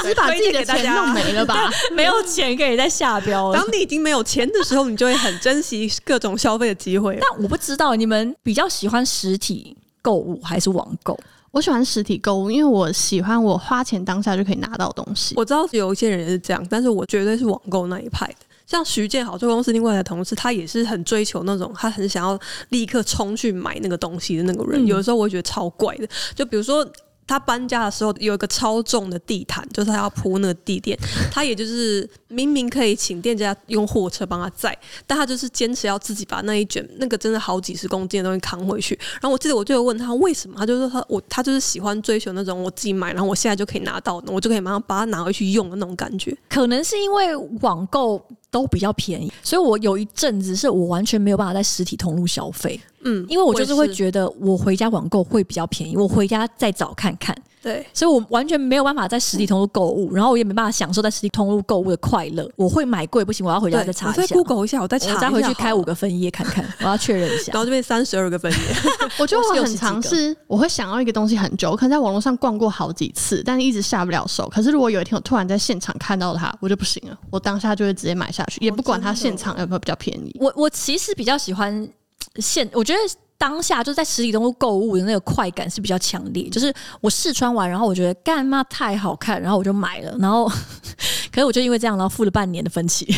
Speaker 3: 你把自己的钱弄没了吧？
Speaker 1: 没有钱可以再下标了。
Speaker 2: 当你已经没有钱的时候，你就会很珍惜各种消费的机会。
Speaker 1: 但我不知道你们比较喜欢实体购物还是网购？
Speaker 3: 我喜欢实体购物，因为我喜欢我花钱当下就可以拿到东西。
Speaker 2: 我知道有一些人也是这样，但是我绝对是网购那一派的。像徐建豪，这公司另外的同事，他也是很追求那种，他很想要立刻冲去买那个东西的那个人。嗯、有的时候我会觉得超怪的，就比如说。他搬家的时候有一个超重的地毯，就是他要铺那个地垫。他也就是明明可以请店家用货车帮他载，但他就是坚持要自己把那一卷那个真的好几十公斤的东西扛回去。然后我记得我就有问他为什么，他就说他我他就是喜欢追求那种我自己买，然后我现在就可以拿到，我就可以马上把它拿回去用的那种感觉。
Speaker 1: 可能是因为网购都比较便宜，所以我有一阵子是我完全没有办法在实体通路消费。嗯，因为我就是会觉得我回家网购会比较便宜，我回家再找看看。
Speaker 2: 对，
Speaker 1: 所以我完全没有办法在实体通路购物，然后我也没办法享受在实体通路购物的快乐。我会买贵不行，我要回家再查一下。
Speaker 2: 我再 Google 一下，我再查，
Speaker 1: 再回去开五个分页看看，我要确认一下。
Speaker 2: 然后这边三十二个分页，
Speaker 3: 我觉得我很尝试，我会想要一个东西很久，我可能在网络上逛过好几次，但是一直下不了手。可是如果有一天我突然在现场看到它，我就不行了，我当下就会直接买下去，也不管它现场有没有比较便宜。
Speaker 1: 我我其实比较喜欢现，我觉得。当下就在实体通路购物的那个快感是比较强烈，就是我试穿完，然后我觉得干嘛太好看，然后我就买了，然后 可是我就因为这样，然后付了半年的分期，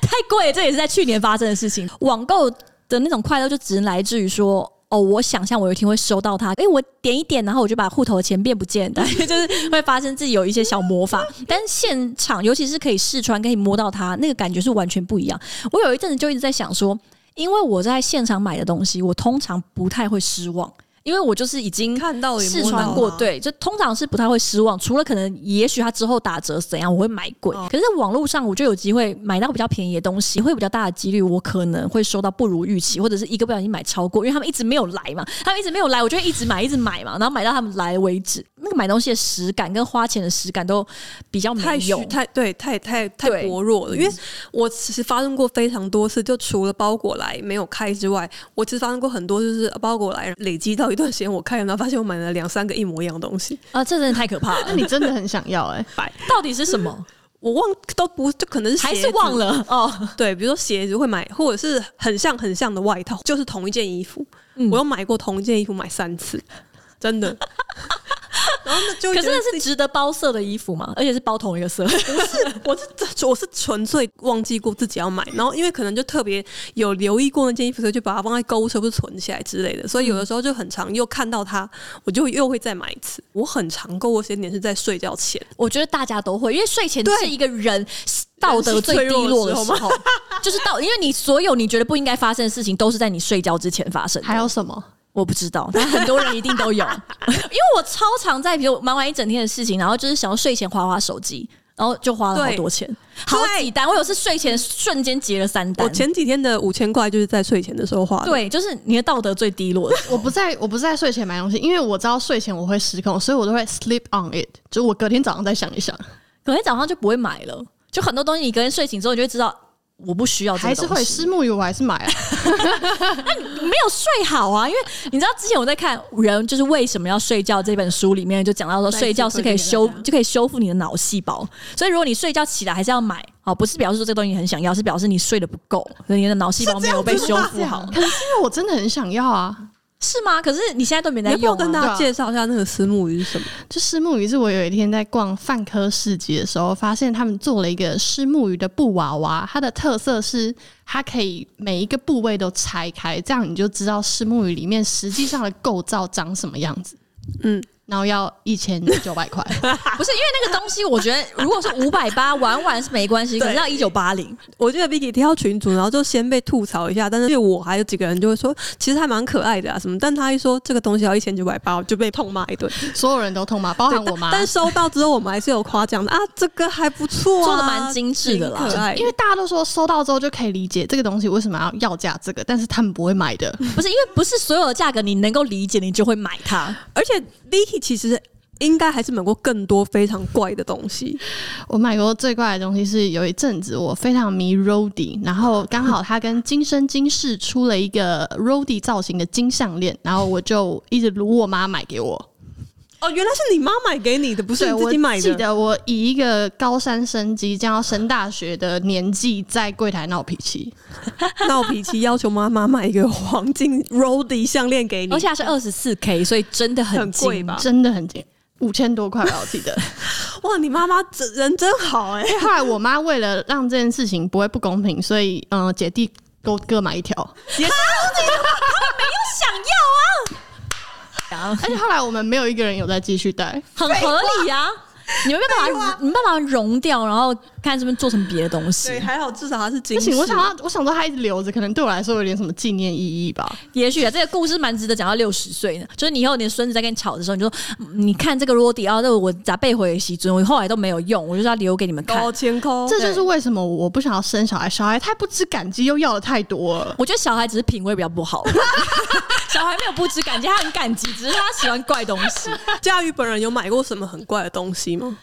Speaker 1: 太贵，这也是在去年发生的事情。网购的那种快乐就只能来自于说，哦，我想象我有一天会收到它，哎，我点一点，然后我就把户头的钱变不见，但 就是会发生自己有一些小魔法。但现场，尤其是可以试穿，可以摸到它，那个感觉是完全不一样。我有一阵子就一直在想说。因为我在现场买的东西，我通常不太会失望。因为我就是已经看到试穿过，对，就通常是不太会失望。除了可能，也许它之后打折怎样，我会买贵。可是网络上，我就有机会买到比较便宜的东西，会比较大的几率，我可能会收到不如预期，或者是一个不小心买超过，因为他们一直没有来嘛，他们一直没有来，我就会一直买，一直买嘛，然后买到他们来为止。那个买东西的实感跟花钱的实感都比较没有，
Speaker 2: 太对，太太太薄弱了。因为我其实发生过非常多次，就除了包裹来没有开之外，我其实发生过很多，就是包裹来累积到一段时间，我开了，然后发现我买了两三个一模一样的东西
Speaker 1: 啊，这真的太可怕了。
Speaker 3: 那你真的很想要哎、欸，
Speaker 1: 到底是什么？
Speaker 2: 我忘都不就可能是
Speaker 1: 还是忘了哦。
Speaker 2: 对，比如说鞋子会买，或者是很像很像的外套，就是同一件衣服，嗯、我有买过同一件衣服买三次，真的。然后那就
Speaker 1: 可是那是值得包色的衣服嘛，而且是包同一个色。不
Speaker 2: 是，我是 我是纯粹忘记过自己要买，然后因为可能就特别有留意过那件衣服，所以就把它放在购物车，不是存起来之类的。所以有的时候就很长又看到它，我就又会再买一次。我很常购物时间点是在睡觉前，
Speaker 1: 我觉得大家都会，因为睡前是一个人道德最低落的时候，就是到因为你所有你觉得不应该发生的事情，都是在你睡觉之前发生。
Speaker 3: 还有什么？
Speaker 1: 我不知道，但很多人一定都有，因为我超常在，比如忙完一整天的事情，然后就是想要睡前滑滑手机，然后就花了好多钱，好几单。我有次睡前瞬间结了三单。
Speaker 2: 我前几天的五千块就是在睡前的时候花的。
Speaker 1: 对，就是你的道德最低落的。
Speaker 3: 我不在，我不在睡前买东西，因为我知道睡前我会失控，所以我都会 sleep on it，就我隔天早上再想一想，
Speaker 1: 隔天早上就不会买了。就很多东西，你隔天睡醒之后，你就会知道。我不需要这个，还
Speaker 3: 是会私募鱼，我还是买啊。
Speaker 1: 那你没有睡好啊？因为你知道之前我在看人就是为什么要睡觉这本书里面就讲到说睡觉是可以修就可以修复你的脑细胞，所以如果你睡觉起来还是要买哦，不是表示说这个东西很想要，是表示你睡得不够，所以你的脑细胞没有被修复好。
Speaker 3: 可是因为我真的很想要啊。
Speaker 1: 是吗？可是你现在都没在用。啊，
Speaker 2: 要不要跟大家介绍一下那个思木鱼是什么？
Speaker 3: 就思木鱼是我有一天在逛泛科市集的时候，发现他们做了一个思木鱼的布娃娃，它的特色是它可以每一个部位都拆开，这样你就知道思木鱼里面实际上的构造长什么样子。嗯。然后要一千九百块，
Speaker 1: 不是因为那个东西，我觉得如果是五百八 玩玩是没关系，可是要一九八零，
Speaker 2: 我觉得 Vicky 挑群主，然后就先被吐槽一下，但是因为我还有几个人就会说，其实还蛮可爱的啊什么，但他一说这个东西要一千九百八，就被痛骂一顿，
Speaker 3: 所有人都痛骂，包含我妈。
Speaker 2: 但收到之后，我们还是有夸奖的啊，这个还不错啊，
Speaker 1: 做的蛮精致的啦，
Speaker 2: 可爱。
Speaker 3: 因为大家都说收到之后就可以理解这个东西为什么要要价这个，但是他们不会买的，
Speaker 1: 不是因为不是所有的价格你能够理解，你就会买它，
Speaker 2: 而且 Vicky 其实。应该还是买过更多非常怪的东西。
Speaker 3: 我买过最怪的东西是有一阵子我非常迷 Rody，然后刚好他跟今生今世出了一个 Rody 造型的金项链，然后我就一直撸我妈买给我。
Speaker 2: 哦，原来是你妈买给你的，不是你自己买的。
Speaker 3: 我记得我以一个高三生即将要升大学的年纪，在柜台闹脾气，
Speaker 2: 闹脾气要求妈妈买一个黄金 Rody 项链给你，
Speaker 1: 而且是二十四 K，所以真的很贵吧？
Speaker 3: 真的很贵。五千多块吧，我记得。
Speaker 2: 哇，你妈妈人真好哎、欸！
Speaker 3: 后来我妈为了让这件事情不会不公平，所以嗯、呃，姐弟都各买一条。也是，
Speaker 1: 他没有想要啊。
Speaker 3: 而且后来我们没有一个人有再继续戴，
Speaker 1: 很合理啊。你没办法，你没办法融掉，然后看是不是做成别的东西。
Speaker 2: 对，还好至少它是金。不
Speaker 3: 行，我想要，我想说它一直留着，可能对我来说有点什么纪念意义吧。
Speaker 1: 也许啊，这个故事蛮值得讲到六十岁呢。就是你以后你的孙子在跟你吵的时候，你就说：“你看这个罗迪奥，这个我咋背回西尊，我后来都没有用，我就是要留给你们看。”
Speaker 2: 高天空，
Speaker 3: 这就是为什么我不想要生小孩。小孩太不知感激，又要的太多了。
Speaker 1: 我觉得小孩只是品味比较不好。小孩没有不知感激，他很感激，只是他喜欢怪东西。
Speaker 2: 佳瑜本人有买过什么很怪的东西吗？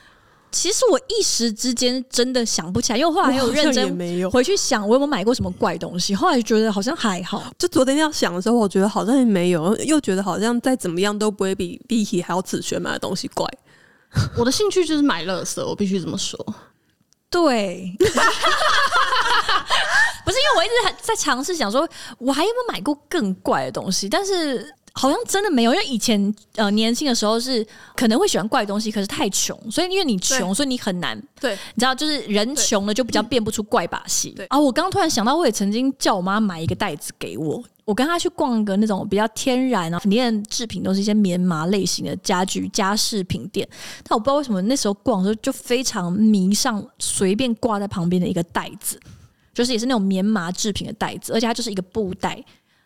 Speaker 1: 其实我一时之间真的想不起来，因为后来还有认真回去想，我有没有买过什么怪东西？后来觉得好像还好。
Speaker 2: 就昨天要想的时候，我觉得好像也没有，又觉得好像再怎么样都不会比 Vicky 还要自学买的东西怪。
Speaker 3: 我的兴趣就是买乐色，我必须这么说。
Speaker 1: 对，不是因为我一直在尝试想说，我还有没有买过更怪的东西？但是。好像真的没有，因为以前呃年轻的时候是可能会喜欢怪东西，可是太穷，所以因为你穷，所以你很难。对，你知道，就是人穷了就比较变不出怪把戏。对啊，我刚刚突然想到，我也曾经叫我妈买一个袋子给我，我跟她去逛一个那种比较天然啊，里面制品都是一些棉麻类型的家居家饰品店，但我不知道为什么那时候逛的时候就非常迷上随便挂在旁边的一个袋子，就是也是那种棉麻制品的袋子，而且它就是一个布袋。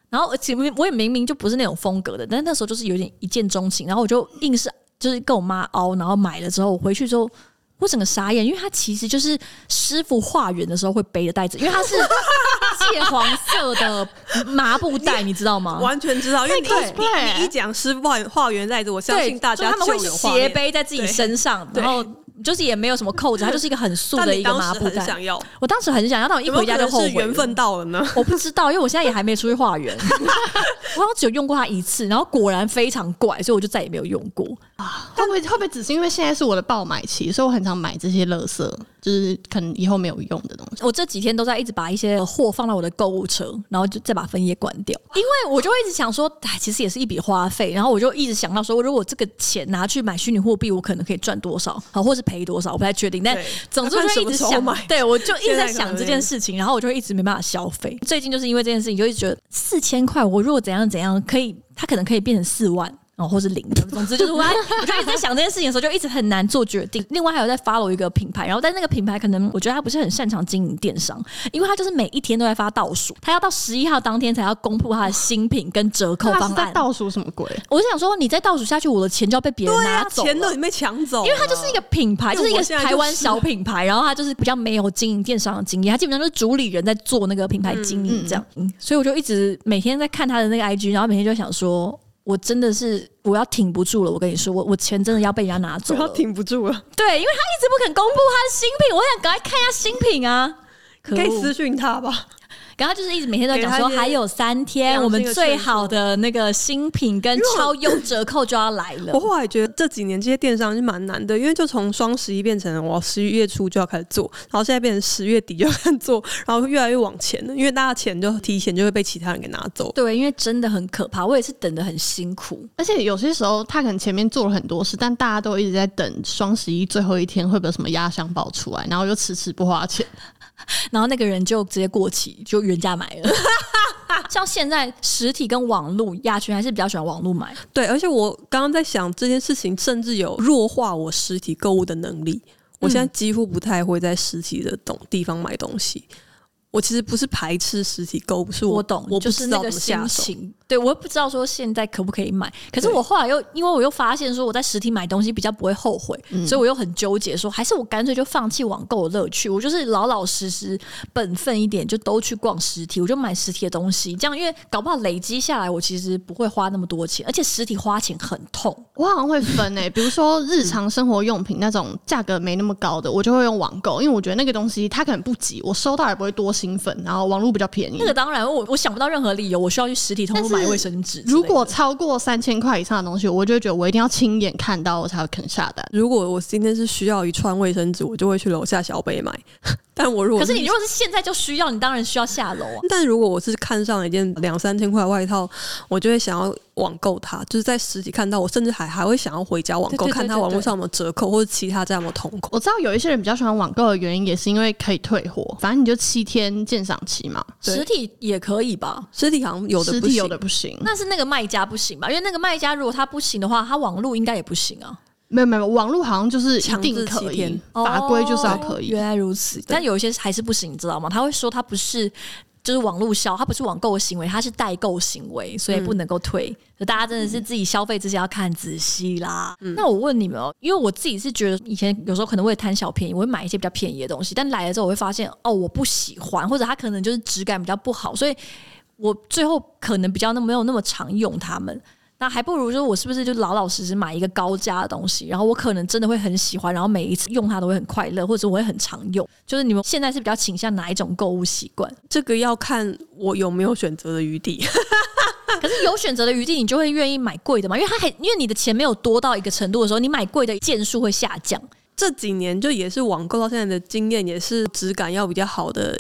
Speaker 1: 然后，而且我也明明就不是那种风格的，但是那时候就是有点一见钟情，然后我就硬是就是跟我妈凹，然后买了之后，我回去之后我整个傻眼，因为它其实就是师傅化缘的时候会背的袋子，因为它是 芥黄色的麻布袋，你知道吗？
Speaker 2: 完全知道，因为你一你一讲师傅化化缘袋子，我相信大家
Speaker 1: 他们会斜背在自己身上，然后。就是也没有什么扣子，它就是一个很素的一个麻布袋。
Speaker 2: 想要，
Speaker 1: 我当时很想要，但我一回家就后悔。
Speaker 2: 缘分到了呢？
Speaker 1: 我不知道，因为我现在也还没出去化缘。我好像只有用过它一次，然后果然非常怪，所以我就再也没有用过。
Speaker 3: 啊，会不会会不会只是因为现在是我的爆买期，所以我很常买这些垃圾，就是可能以后没有用的东西。
Speaker 1: 我这几天都在一直把一些货放到我的购物车，然后就再把分页关掉，因为我就会一直想说，哎，其实也是一笔花费。然后我就一直想到说，如果这个钱拿去买虚拟货币，我可能可以赚多少，好，或是赔多少，我不太确定。但总之就一直想，对我就 一直在想这件事情，然后我就一直没办法消费。最近就是因为这件事情，就一直觉得四千块，我如果怎样怎样可以，它可能可以变成四万。哦，或是零的，总之就是我，我就一直在想这件事情的时候，就一直很难做决定。另外还有在 follow 一个品牌，然后但那个品牌，可能我觉得他不是很擅长经营电商，因为他就是每一天都在发倒数，他要到十一号当天才要公布他的新品跟折扣方案。
Speaker 3: 在倒数什么鬼？
Speaker 1: 我就想说，你再倒数下去，我的钱就要被别人拿走，
Speaker 2: 钱都已经被抢走。
Speaker 1: 因为他就是一个品牌，就是一个台湾小品牌，然后他就是比较没有经营电商的经验，他基本上就是主理人在做那个品牌经营这样。嗯，所以我就一直每天在看他的那个 IG，然后每天就想说。我真的是我要挺不住了，我跟你说，我我钱真的要被人家拿走了，
Speaker 2: 我要挺不住了。
Speaker 1: 对，因为他一直不肯公布他的新品，我想赶快看一下新品啊，
Speaker 2: 可以私讯他吧。
Speaker 1: 然后就是一直每天都在讲说，还有三天，我们最好的那个新品跟超优折扣就要来了。
Speaker 2: 我后来觉得这几年这些电商是蛮难的，因为就从双十一变成我十一月初就要开始做，然后现在变成十月底就要开始做，然后越来越往前了，因为大家钱就提前就会被其他人给拿走。
Speaker 1: 对，因为真的很可怕，我也是等的很辛苦，
Speaker 3: 而且有些时候他可能前面做了很多事，但大家都一直在等双十一最后一天会不会有什么压箱宝出来，然后又迟迟不花钱。
Speaker 1: 然后那个人就直接过期，就原价买了。像现在实体跟网络，亚群还是比较喜欢网络买。
Speaker 2: 对，而且我刚刚在想这件事情，甚至有弱化我实体购物的能力。我现在几乎不太会在实体的东地方买东西。我其实不是排斥实体购物，是我，
Speaker 1: 我懂，
Speaker 2: 我不知道怎么
Speaker 1: 下手。对，我也不知道说现在可不可以买。可是我后来又因为我又发现说我在实体买东西比较不会后悔，嗯、所以我又很纠结说，还是我干脆就放弃网购的乐趣，我就是老老实实本分一点，就都去逛实体，我就买实体的东西。这样因为搞不好累积下来，我其实不会花那么多钱，而且实体花钱很痛。
Speaker 3: 我好像会分诶、欸，比如说日常生活用品那种价格没那么高的，我就会用网购，因为我觉得那个东西它可能不急，我收到也不会多兴奋，然后网络比较便宜。
Speaker 1: 那个当然，我我想不到任何理由，我需要去实体通路买卫生纸。
Speaker 3: 如果超过三千块以上的东西，我就会觉得我一定要亲眼看到，我才会肯下单。
Speaker 2: 如果我今天是需要一串卫生纸，我就会去楼下小北买。但我如果
Speaker 1: 可是你如果是现在就需要，你当然需要下楼啊。
Speaker 2: 但如果我是看上一件两三千块的外套，我就会想要网购它，就是在实体看到，我甚至还还会想要回家网购，看它网络上有没有折扣或者其他这样的同款。
Speaker 3: 我知道有一些人比较喜欢网购的原因，也是因为可以退货，反正你就七天鉴赏期嘛。
Speaker 1: 实体也可以吧？
Speaker 2: 实体好像有的不行，
Speaker 3: 实体有的不行，
Speaker 1: 那是那个卖家不行吧？因为那个卖家如果他不行的话，他网络应该也不行啊。
Speaker 3: 没有没有，网络好像就是一定可以，法规就是要可以。
Speaker 1: 原来如此，但有一些还是不行，你知道吗？他会说他不是就是网络销，他不是网购行为，他是代购行为，所以不能够退。就大家真的是自己消费之前要看仔细啦。那我问你们哦，因为我自己是觉得以前有时候可能会贪小便宜，我会买一些比较便宜的东西，但来了之后我会发现哦，我不喜欢，或者它可能就是质感比较不好，所以我最后可能比较那没有那么常用它们。那还不如说，我是不是就老老实实买一个高价的东西，然后我可能真的会很喜欢，然后每一次用它都会很快乐，或者我会很常用。就是你们现在是比较倾向哪一种购物习惯？
Speaker 2: 这个要看我有没有选择的余地。
Speaker 1: 可是有选择的余地，你就会愿意买贵的嘛？因为它还因为你的钱没有多到一个程度的时候，你买贵的件数会下降。
Speaker 2: 这几年就也是网购到现在的经验，也是质感要比较好的。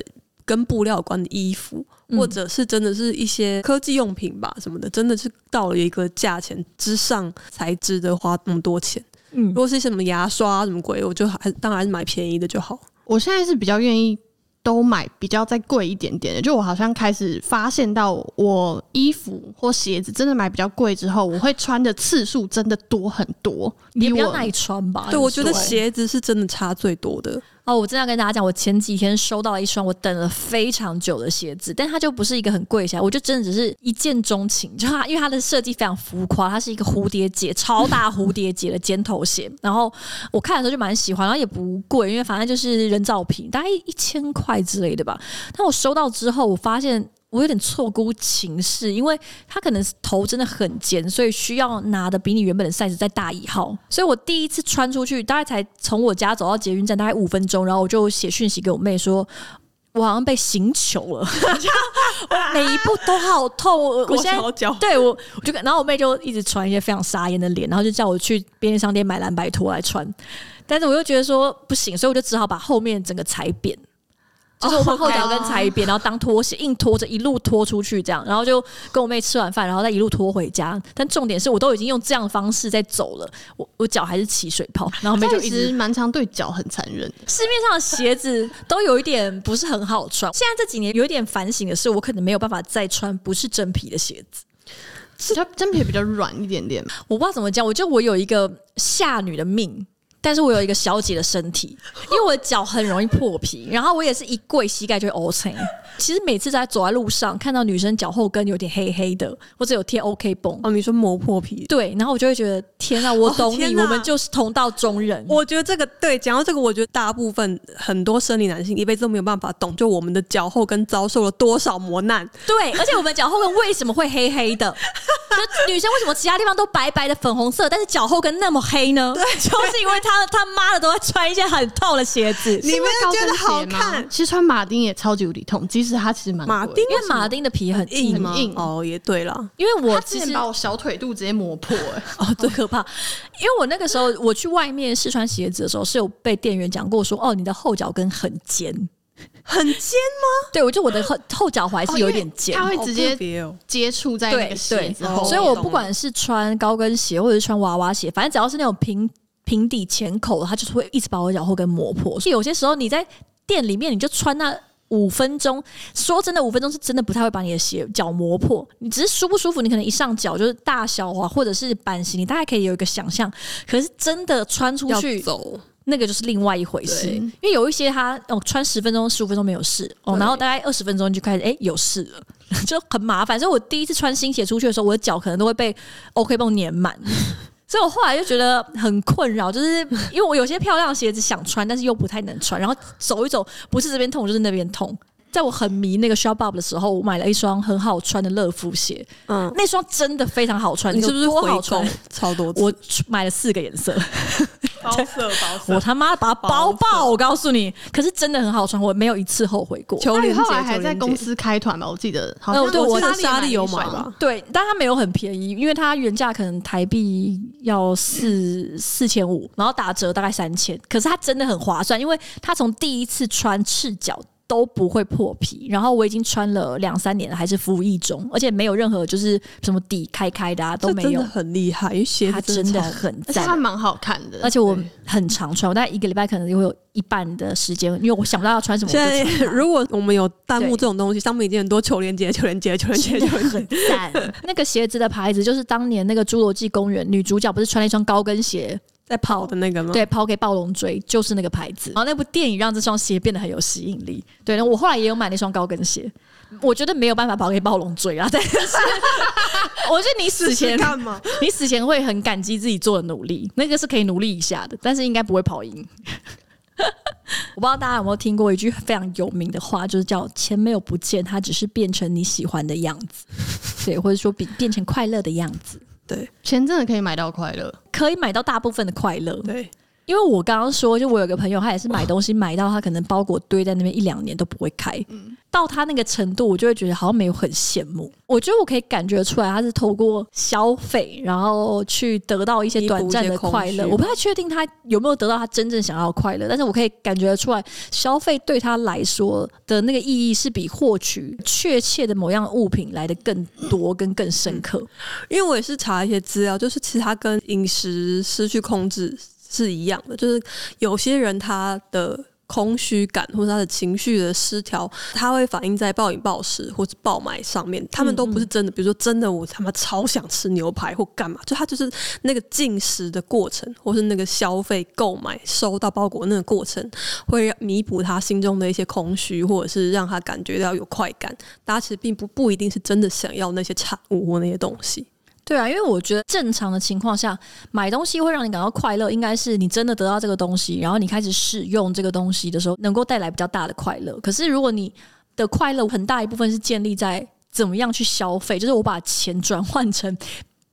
Speaker 2: 跟布料有关的衣服，或者是真的是一些科技用品吧，什么的，真的是到了一个价钱之上才值得花那么多钱。嗯，如果是什么牙刷什么鬼，我就还当然是买便宜的就好。
Speaker 3: 我现在是比较愿意都买比较再贵一点点的，就我好像开始发现到，我衣服或鞋子真的买比较贵之后，我会穿的次数真的多很多，
Speaker 1: 你比较耐穿吧？
Speaker 2: 对，我觉得鞋子是真的差最多的。
Speaker 1: 哦，我真的要跟大家讲，我前几天收到了一双我等了非常久的鞋子，但它就不是一个很贵鞋，我就真的只是一见钟情，就它，因为它的设计非常浮夸，它是一个蝴蝶结，超大蝴蝶结的尖头鞋，然后我看的时候就蛮喜欢，然后也不贵，因为反正就是人造皮，大概一千块之类的吧。但我收到之后，我发现。我有点错估情势，因为他可能头真的很尖，所以需要拿的比你原本的 size 再大一号。所以我第一次穿出去，大概才从我家走到捷运站大概五分钟，然后我就写讯息给我妹说，我好像被刑求了，我每一步都好痛。我我现在对我，我就然后我妹就一直传一些非常傻眼的脸，然后就叫我去便利商店买蓝白拖来穿，但是我又觉得说不行，所以我就只好把后面整个踩扁。就是我把后脚跟踩扁，然后当拖鞋硬拖着一路拖出去，这样，然后就跟我妹吃完饭，然后再一路拖回家。但重点是我都已经用这样的方式在走了，我我脚还是起水泡，然后妹就一直
Speaker 3: 蛮常对脚很残忍。
Speaker 1: 市面上的鞋子都有一点不是很好穿。现在这几年有一点反省的是，我可能没有办法再穿不是真皮的鞋子，
Speaker 3: 比较真皮比较软一点点。
Speaker 1: 我不知道怎么讲，我觉得我有一个下女的命。但是我有一个小姐的身体，因为我的脚很容易破皮，然后我也是一跪膝盖就会 O 型。其实每次在走在路上，看到女生脚后跟有点黑黑的，或者有贴 OK 绷
Speaker 2: 哦，你说磨破皮，
Speaker 1: 对，然后我就会觉得天啊，我懂你，哦、我们就是同道中人。
Speaker 2: 我觉得这个对，讲到这个，我觉得大部分很多生理男性一辈子都没有办法懂，就我们的脚后跟遭受了多少磨难。
Speaker 1: 对，而且我们脚后跟为什么会黑黑的？就女生为什么其他地方都白白的粉红色，但是脚后跟那么黑呢？对，就是因为他他妈的都会穿一些很透的鞋子。
Speaker 2: 你们觉得好看？
Speaker 3: 其实穿马丁也超级无敌痛，即使它其实蛮
Speaker 2: 马丁，
Speaker 1: 因为马丁的皮很硬
Speaker 3: 很硬
Speaker 2: 哦，也对了，
Speaker 1: 因为我之前
Speaker 3: 把我小腿肚直接磨破，哎，
Speaker 1: 哦，多可怕！因为我那个时候我去外面试穿鞋子的时候，是有被店员讲过说，哦，你的后脚跟很尖。
Speaker 2: 很尖吗？
Speaker 1: 对，我觉得我的后后脚踝是有点尖，
Speaker 3: 它会直接接触在那个鞋子后，
Speaker 1: 所以我不管是穿高跟鞋或者是穿娃娃鞋，反正只要是那种平平底浅口，它就是会一直把我脚后跟磨破。所以有些时候你在店里面，你就穿那五分钟，说真的，五分钟是真的不太会把你的鞋脚磨破。你只是舒不舒服，你可能一上脚就是大小啊，或者是版型，你大概可以有一个想象。可是真的穿出去走。那个就是另外一回事，因为有一些他哦穿十分钟、十五分钟没有事哦，然后大概二十分钟就开始哎有事了，就很麻烦。所以我第一次穿新鞋出去的时候，我的脚可能都会被 OK 绷粘满，所以我后来就觉得很困扰，就是 因为我有些漂亮鞋子想穿，但是又不太能穿，然后走一走不是这边痛就是那边痛。在我很迷那个 Shopbop 的时候，我买了一双很好穿的乐福鞋，嗯，那双真的非常好穿，
Speaker 2: 你是不是
Speaker 1: 多好穿？
Speaker 2: 超多次，
Speaker 1: 我买了四个颜色。
Speaker 2: 包色包色，
Speaker 1: 我他妈把它包爆！我告诉你，可是真的很好穿，我没有一次后悔过。
Speaker 3: 秋莲后来还在公司开团吧？我记得，好像
Speaker 1: 对，我
Speaker 2: 在沙利有买吧？
Speaker 1: 对，但它没有很便宜，因为它原价可能台币要四四千五，然后打折大概三千。可是它真的很划算，因为它从第一次穿赤脚。都不会破皮，然后我已经穿了两三年了，还是服役中，而且没有任何就是什么底开开的啊，都没有，
Speaker 2: 真的很厉害，因为鞋子
Speaker 1: 真的很赞，
Speaker 3: 而且它蛮好看的，
Speaker 1: 而且我很常穿，我大概一个礼拜可能就会有一半的时间，因为我想不到要穿什么。
Speaker 2: 现在如果我们有弹幕这种东西，上面已经很多求连接、求连接、求连接，就很赞。
Speaker 1: 那个鞋子的牌子就是当年那个《侏罗纪公园》女主角不是穿了一双高跟鞋。
Speaker 2: 在跑的那个吗？
Speaker 1: 对，跑给暴龙追，就是那个牌子。然后那部电影让这双鞋变得很有吸引力。对，然后我后来也有买那双高跟鞋，我觉得没有办法跑给暴龙追啊。但是，我觉得你死前干嘛？你死前会很感激自己做的努力，那个是可以努力一下的，但是应该不会跑赢。我不知道大家有没有听过一句非常有名的话，就是叫“钱没有不见，它只是变成你喜欢的样子”，对，或者说变变成快乐的样子。
Speaker 2: 对，
Speaker 3: 钱真的可以买到快乐，
Speaker 1: 可以买到大部分的快乐。
Speaker 2: 对，因
Speaker 1: 为我刚刚说，就我有个朋友，他也是买东西买到他可能包裹堆在那边一两年都不会开。嗯到他那个程度，我就会觉得好像没有很羡慕。我觉得我可以感觉出来，他是透过消费，然后去得到一些短暂的快乐。我不太确定他有没有得到他真正想要的快乐，但是我可以感觉出来，消费对他来说的那个意义是比获取确切的某样物品来的更多跟更深刻。
Speaker 2: 因为我也是查一些资料，就是其实他跟饮食失去控制是一样的，就是有些人他的。空虚感或者他的情绪的失调，他会反映在暴饮暴食或者暴买上面。他们都不是真的，比如说真的，我他妈超想吃牛排或干嘛，就他就是那个进食的过程，或是那个消费、购买、收到包裹那个过程，会弥补他心中的一些空虚，或者是让他感觉到有快感。大家其实并不不一定是真的想要那些产物或那些东西。
Speaker 1: 对啊，因为我觉得正常的情况下，买东西会让你感到快乐，应该是你真的得到这个东西，然后你开始使用这个东西的时候，能够带来比较大的快乐。可是如果你的快乐很大一部分是建立在怎么样去消费，就是我把钱转换成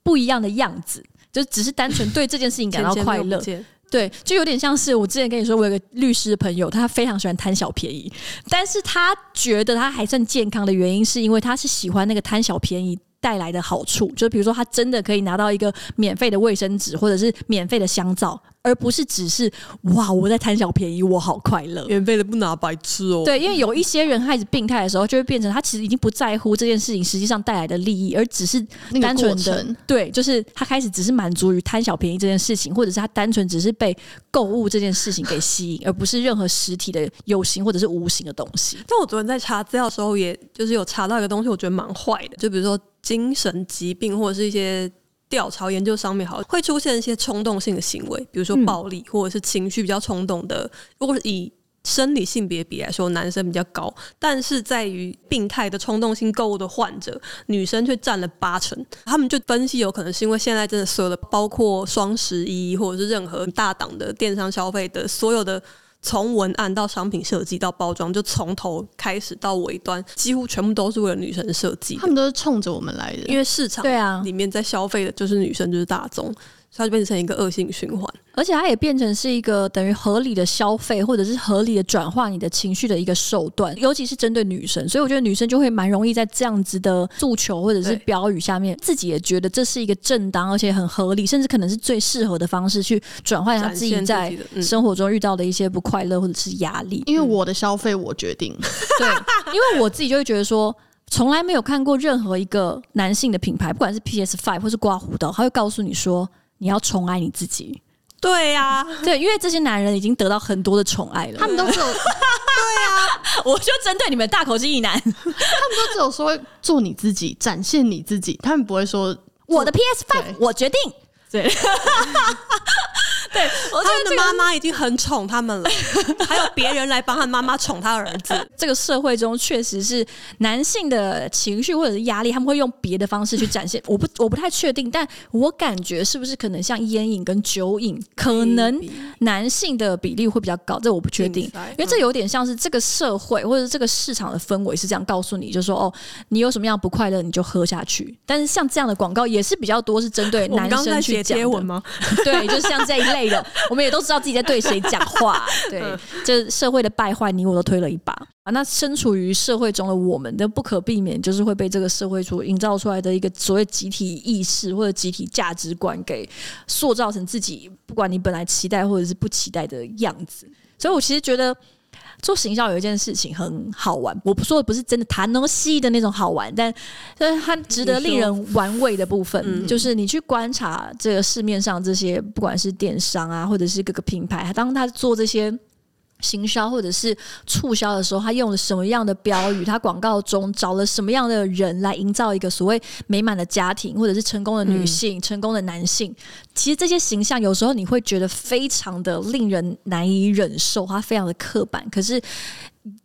Speaker 1: 不一样的样子，就只是单纯对这件事情感到快乐。对，就有点像是我之前跟你说，我有个律师的朋友，他非常喜欢贪小便宜，但是他觉得他还算健康的原因，是因为他是喜欢那个贪小便宜带来的好处，就比如说他真的可以拿到一个免费的卫生纸，或者是免费的香皂。而不是只是哇，我在贪小便宜，我好快乐。
Speaker 2: 免费的不拿白吃哦。
Speaker 1: 对，因为有一些人开始病态的时候，就会变成他其实已经不在乎这件事情实际上带来的利益，而只是单纯的对，就是他开始只是满足于贪小便宜这件事情，或者是他单纯只是被购物这件事情给吸引，而不是任何实体的有形或者是无形的东西。
Speaker 2: 但我昨天在查资料的时候，也就是有查到一个东西，我觉得蛮坏的，就比如说精神疾病或者是一些。调查研究上面好会出现一些冲动性的行为，比如说暴力或者是情绪比较冲动的。如果是以生理性别比来说，男生比较高，但是在于病态的冲动性购物的患者，女生却占了八成。他们就分析，有可能是因为现在真的所有的，包括双十一或者是任何大档的电商消费的所有的。从文案到商品设计到包装，就从头开始到尾端，几乎全部都是为了女生设计。
Speaker 3: 他们都是冲着我们来的，
Speaker 2: 因为市场对啊，里面在消费的就是女生，就是大众。它就变成一个恶性循环，
Speaker 1: 而且它也变成是一个等于合理的消费，或者是合理的转化你的情绪的一个手段，尤其是针对女生。所以我觉得女生就会蛮容易在这样子的诉求或者是标语下面，自己也觉得这是一个正当而且很合理，甚至可能是最适合的方式去转换她自己在生活中遇到的一些不快乐或者是压力。
Speaker 3: 因为我的消费我决定，
Speaker 1: 对，因为我自己就会觉得说，从来没有看过任何一个男性的品牌，不管是 PS Five 或是刮胡刀，他会告诉你说。你要宠爱你自己，
Speaker 2: 对呀、啊，
Speaker 1: 对，因为这些男人已经得到很多的宠爱了，
Speaker 3: 他们都只有，对
Speaker 1: 啊，我就针对你们大口鸡一男，他们
Speaker 3: 都只有说做你自己，展现你自己，他们不会说
Speaker 1: 我的 PS Five 我决定，对。对，我
Speaker 2: 他们的妈妈已经很宠他们了，还有别人来帮他妈妈宠他儿子。
Speaker 1: 这个社会中确实是男性的情绪或者是压力，他们会用别的方式去展现。我不我不太确定，但我感觉是不是可能像烟瘾跟酒瘾，可能男性的比例会比较高。这我不确定，因为这有点像是这个社会或者这个市场的氛围是这样告诉你，就说哦，你有什么样不快乐你就喝下去。但是像这样的广告也是比较多，是针对男生去讲的吗？对，就是像这一类。我们也都知道自己在对谁讲话，对，这社会的败坏，你我都推了一把啊。那身处于社会中的我们，都不可避免就是会被这个社会所营造出来的一个所谓集体意识或者集体价值观给塑造成自己，不管你本来期待或者是不期待的样子。所以我其实觉得。做行销有一件事情很好玩，我不说的不是真的谈东西的那种好玩，但但是它值得令人玩味的部分，嗯、就是你去观察这个市面上这些，不管是电商啊，或者是各个品牌，当他做这些。行销或者是促销的时候，他用了什么样的标语？他广告中找了什么样的人来营造一个所谓美满的家庭，或者是成功的女性、嗯、成功的男性？其实这些形象有时候你会觉得非常的令人难以忍受，它非常的刻板。可是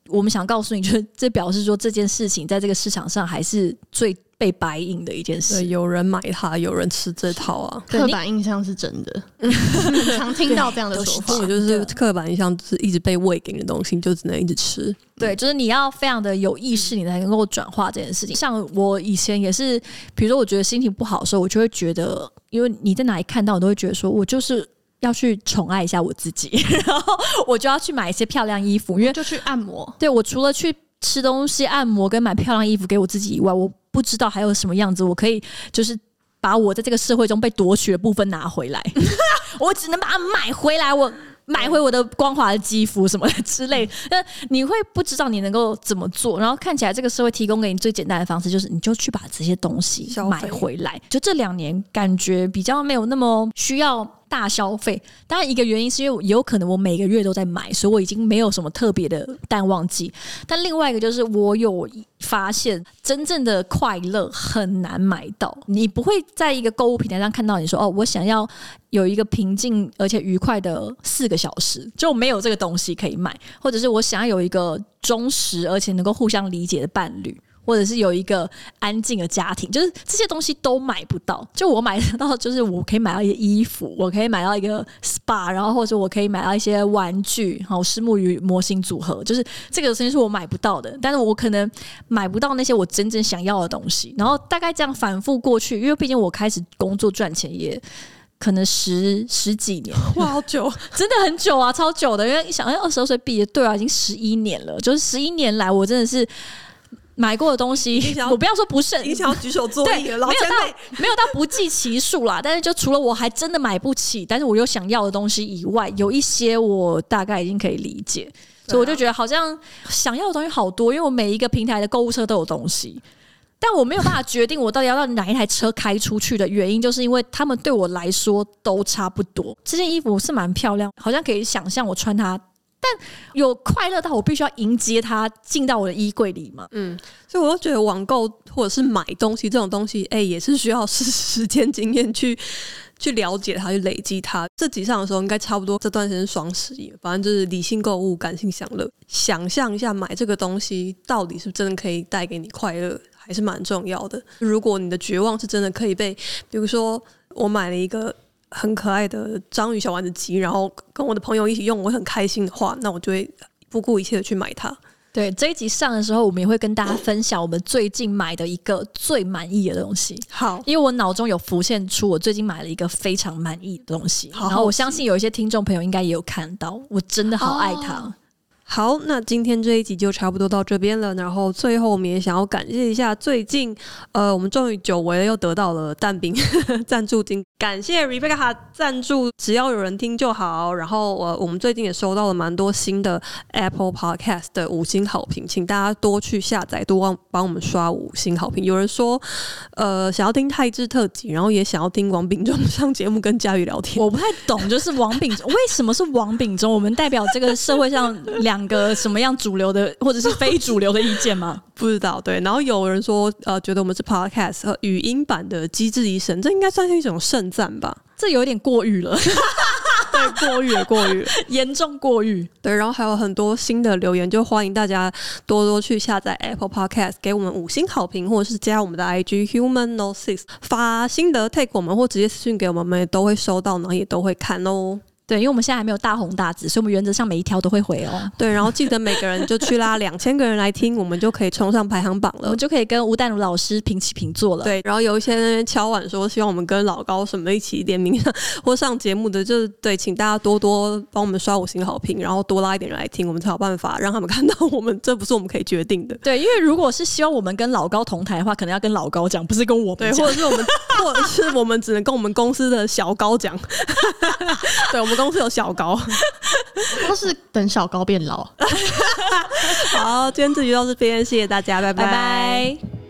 Speaker 1: 我们想告诉你，就是这表示说这件事情在这个市场上还是最。被白银的一件事，对
Speaker 2: 有人买它，有人吃这套啊。
Speaker 3: 刻板印象是真的，常听到这样的说法。
Speaker 2: 就是刻板印象是一直被喂给你的东西，你就只能一直吃。
Speaker 1: 对，就是你要非常的有意识，你才能够转化这件事情。像我以前也是，比如说我觉得心情不好的时候，我就会觉得，因为你在哪里看到，我都会觉得说我就是要去宠爱一下我自己，然后我就要去买一些漂亮衣服，因为
Speaker 3: 就去按摩。
Speaker 1: 对，我除了去吃东西、按摩跟买漂亮衣服给我自己以外，我。不知道还有什么样子，我可以就是把我在这个社会中被夺取的部分拿回来，我只能把它买回来，我买回我的光滑的肌肤什么之类。那你会不知道你能够怎么做，然后看起来这个社会提供给你最简单的方式就是，你就去把这些东西买回来。就这两年感觉比较没有那么需要。大消费，当然一个原因是因为有可能我每个月都在买，所以我已经没有什么特别的淡旺季。但另外一个就是我有发现，真正的快乐很难买到。你不会在一个购物平台上看到你说哦，我想要有一个平静而且愉快的四个小时，就没有这个东西可以买，或者是我想要有一个忠实而且能够互相理解的伴侣。或者是有一个安静的家庭，就是这些东西都买不到。就我买得到，就是我可以买到一些衣服，我可以买到一个 SPA，然后或者我可以买到一些玩具，好，虱目鱼模型组合，就是这个东西是我买不到的。但是我可能买不到那些我真正想要的东西。然后大概这样反复过去，因为毕竟我开始工作赚钱也可能十十几年，
Speaker 2: 哇，好久，
Speaker 1: 真的很久啊，超久的。因为一想，哎，二十二岁毕业，对啊，已经十一年了。就是十一年来，我真的是买过的东西，我不要说不剩，
Speaker 2: 你想要举手作揖了，老
Speaker 1: 没有到没有到不计其数啦。但是就除了我还真的买不起，但是我又想要的东西以外，有一些我大概已经可以理解。所以我就觉得好像想要的东西好多，因为我每一个平台的购物车都有东西，但我没有办法决定我到底要让哪一台车开出去的原因，就是因为他们对我来说都差不多。这件衣服是蛮漂亮，好像可以想象我穿它，但有快乐到我必须要迎接它进到我的衣柜里嘛。
Speaker 2: 嗯，所以我就觉得网购或者是买东西这种东西，哎、欸，也是需要是时间经验去。去了解它，去累积它。这集上的时候，应该差不多这段时间双十一，反正就是理性购物，感性享乐。想象一下，买这个东西到底是不是真的可以带给你快乐，还是蛮重要的。如果你的绝望是真的可以被，比如说我买了一个很可爱的章鱼小丸子机，然后跟我的朋友一起用，我很开心的话，那我就会不顾一切的去买它。
Speaker 1: 对，这一集上的时候，我们也会跟大家分享我们最近买的一个最满意的东西。
Speaker 2: 好，
Speaker 1: 因为我脑中有浮现出我最近买了一个非常满意的东西，然后我相信有一些听众朋友应该也有看到，我真的好爱它。哦
Speaker 2: 好，那今天这一集就差不多到这边了。然后最后我们也想要感谢一下，最近呃，我们终于久违了又得到了蛋饼 赞助金，感谢 Rebecca 赞助，只要有人听就好。然后我我们最近也收到了蛮多新的 Apple Podcast 的五星好评，请大家多去下载，多帮帮我们刷五星好评。有人说呃想要听泰制特辑，然后也想要听王炳忠上节目跟佳宇聊天。
Speaker 1: 我不太懂，就是王炳忠为什么是王炳忠？我们代表这个社会上两。两个什么样主流的或者是非主流的意见吗？
Speaker 2: 不知道。对，然后有人说，呃，觉得我们是 podcast 和语音版的《机智医生》，这应该算是一种盛赞吧？
Speaker 1: 这有点过誉了，
Speaker 2: 对，过誉了，过誉，
Speaker 1: 严重过誉。
Speaker 2: 对，然后还有很多新的留言，就欢迎大家多多去下载 Apple Podcast，给我们五星好评，或者是加我们的 IG Human No Six 发心得 take 我们，或直接私信给我们，我们也都会收到，然后也都会看哦。
Speaker 1: 对，因为我们现在还没有大红大紫，所以我们原则上每一条都会回哦。
Speaker 2: 对，然后记得每个人就去拉 两千个人来听，我们就可以冲上排行榜了，
Speaker 1: 我们就可以跟吴淡如老师平起平坐了。
Speaker 2: 对，然后有一些人敲碗说希望我们跟老高什么一起联名或上节目的，就是对，请大家多多帮我们刷五星好评，然后多拉一点人来听，我们才有办法让他们 看到我们，这不是我们可以决定的。
Speaker 1: 对，因为如果是希望我们跟老高同台的话，可能要跟老高讲，不是跟我们
Speaker 2: 对，或者是我们，或者是我们只能跟我们公司的小高讲。对，我们公司有小高。
Speaker 3: 都是等小高变老。
Speaker 2: 好，今天这集到这边，谢谢大家，拜拜。
Speaker 1: 拜拜。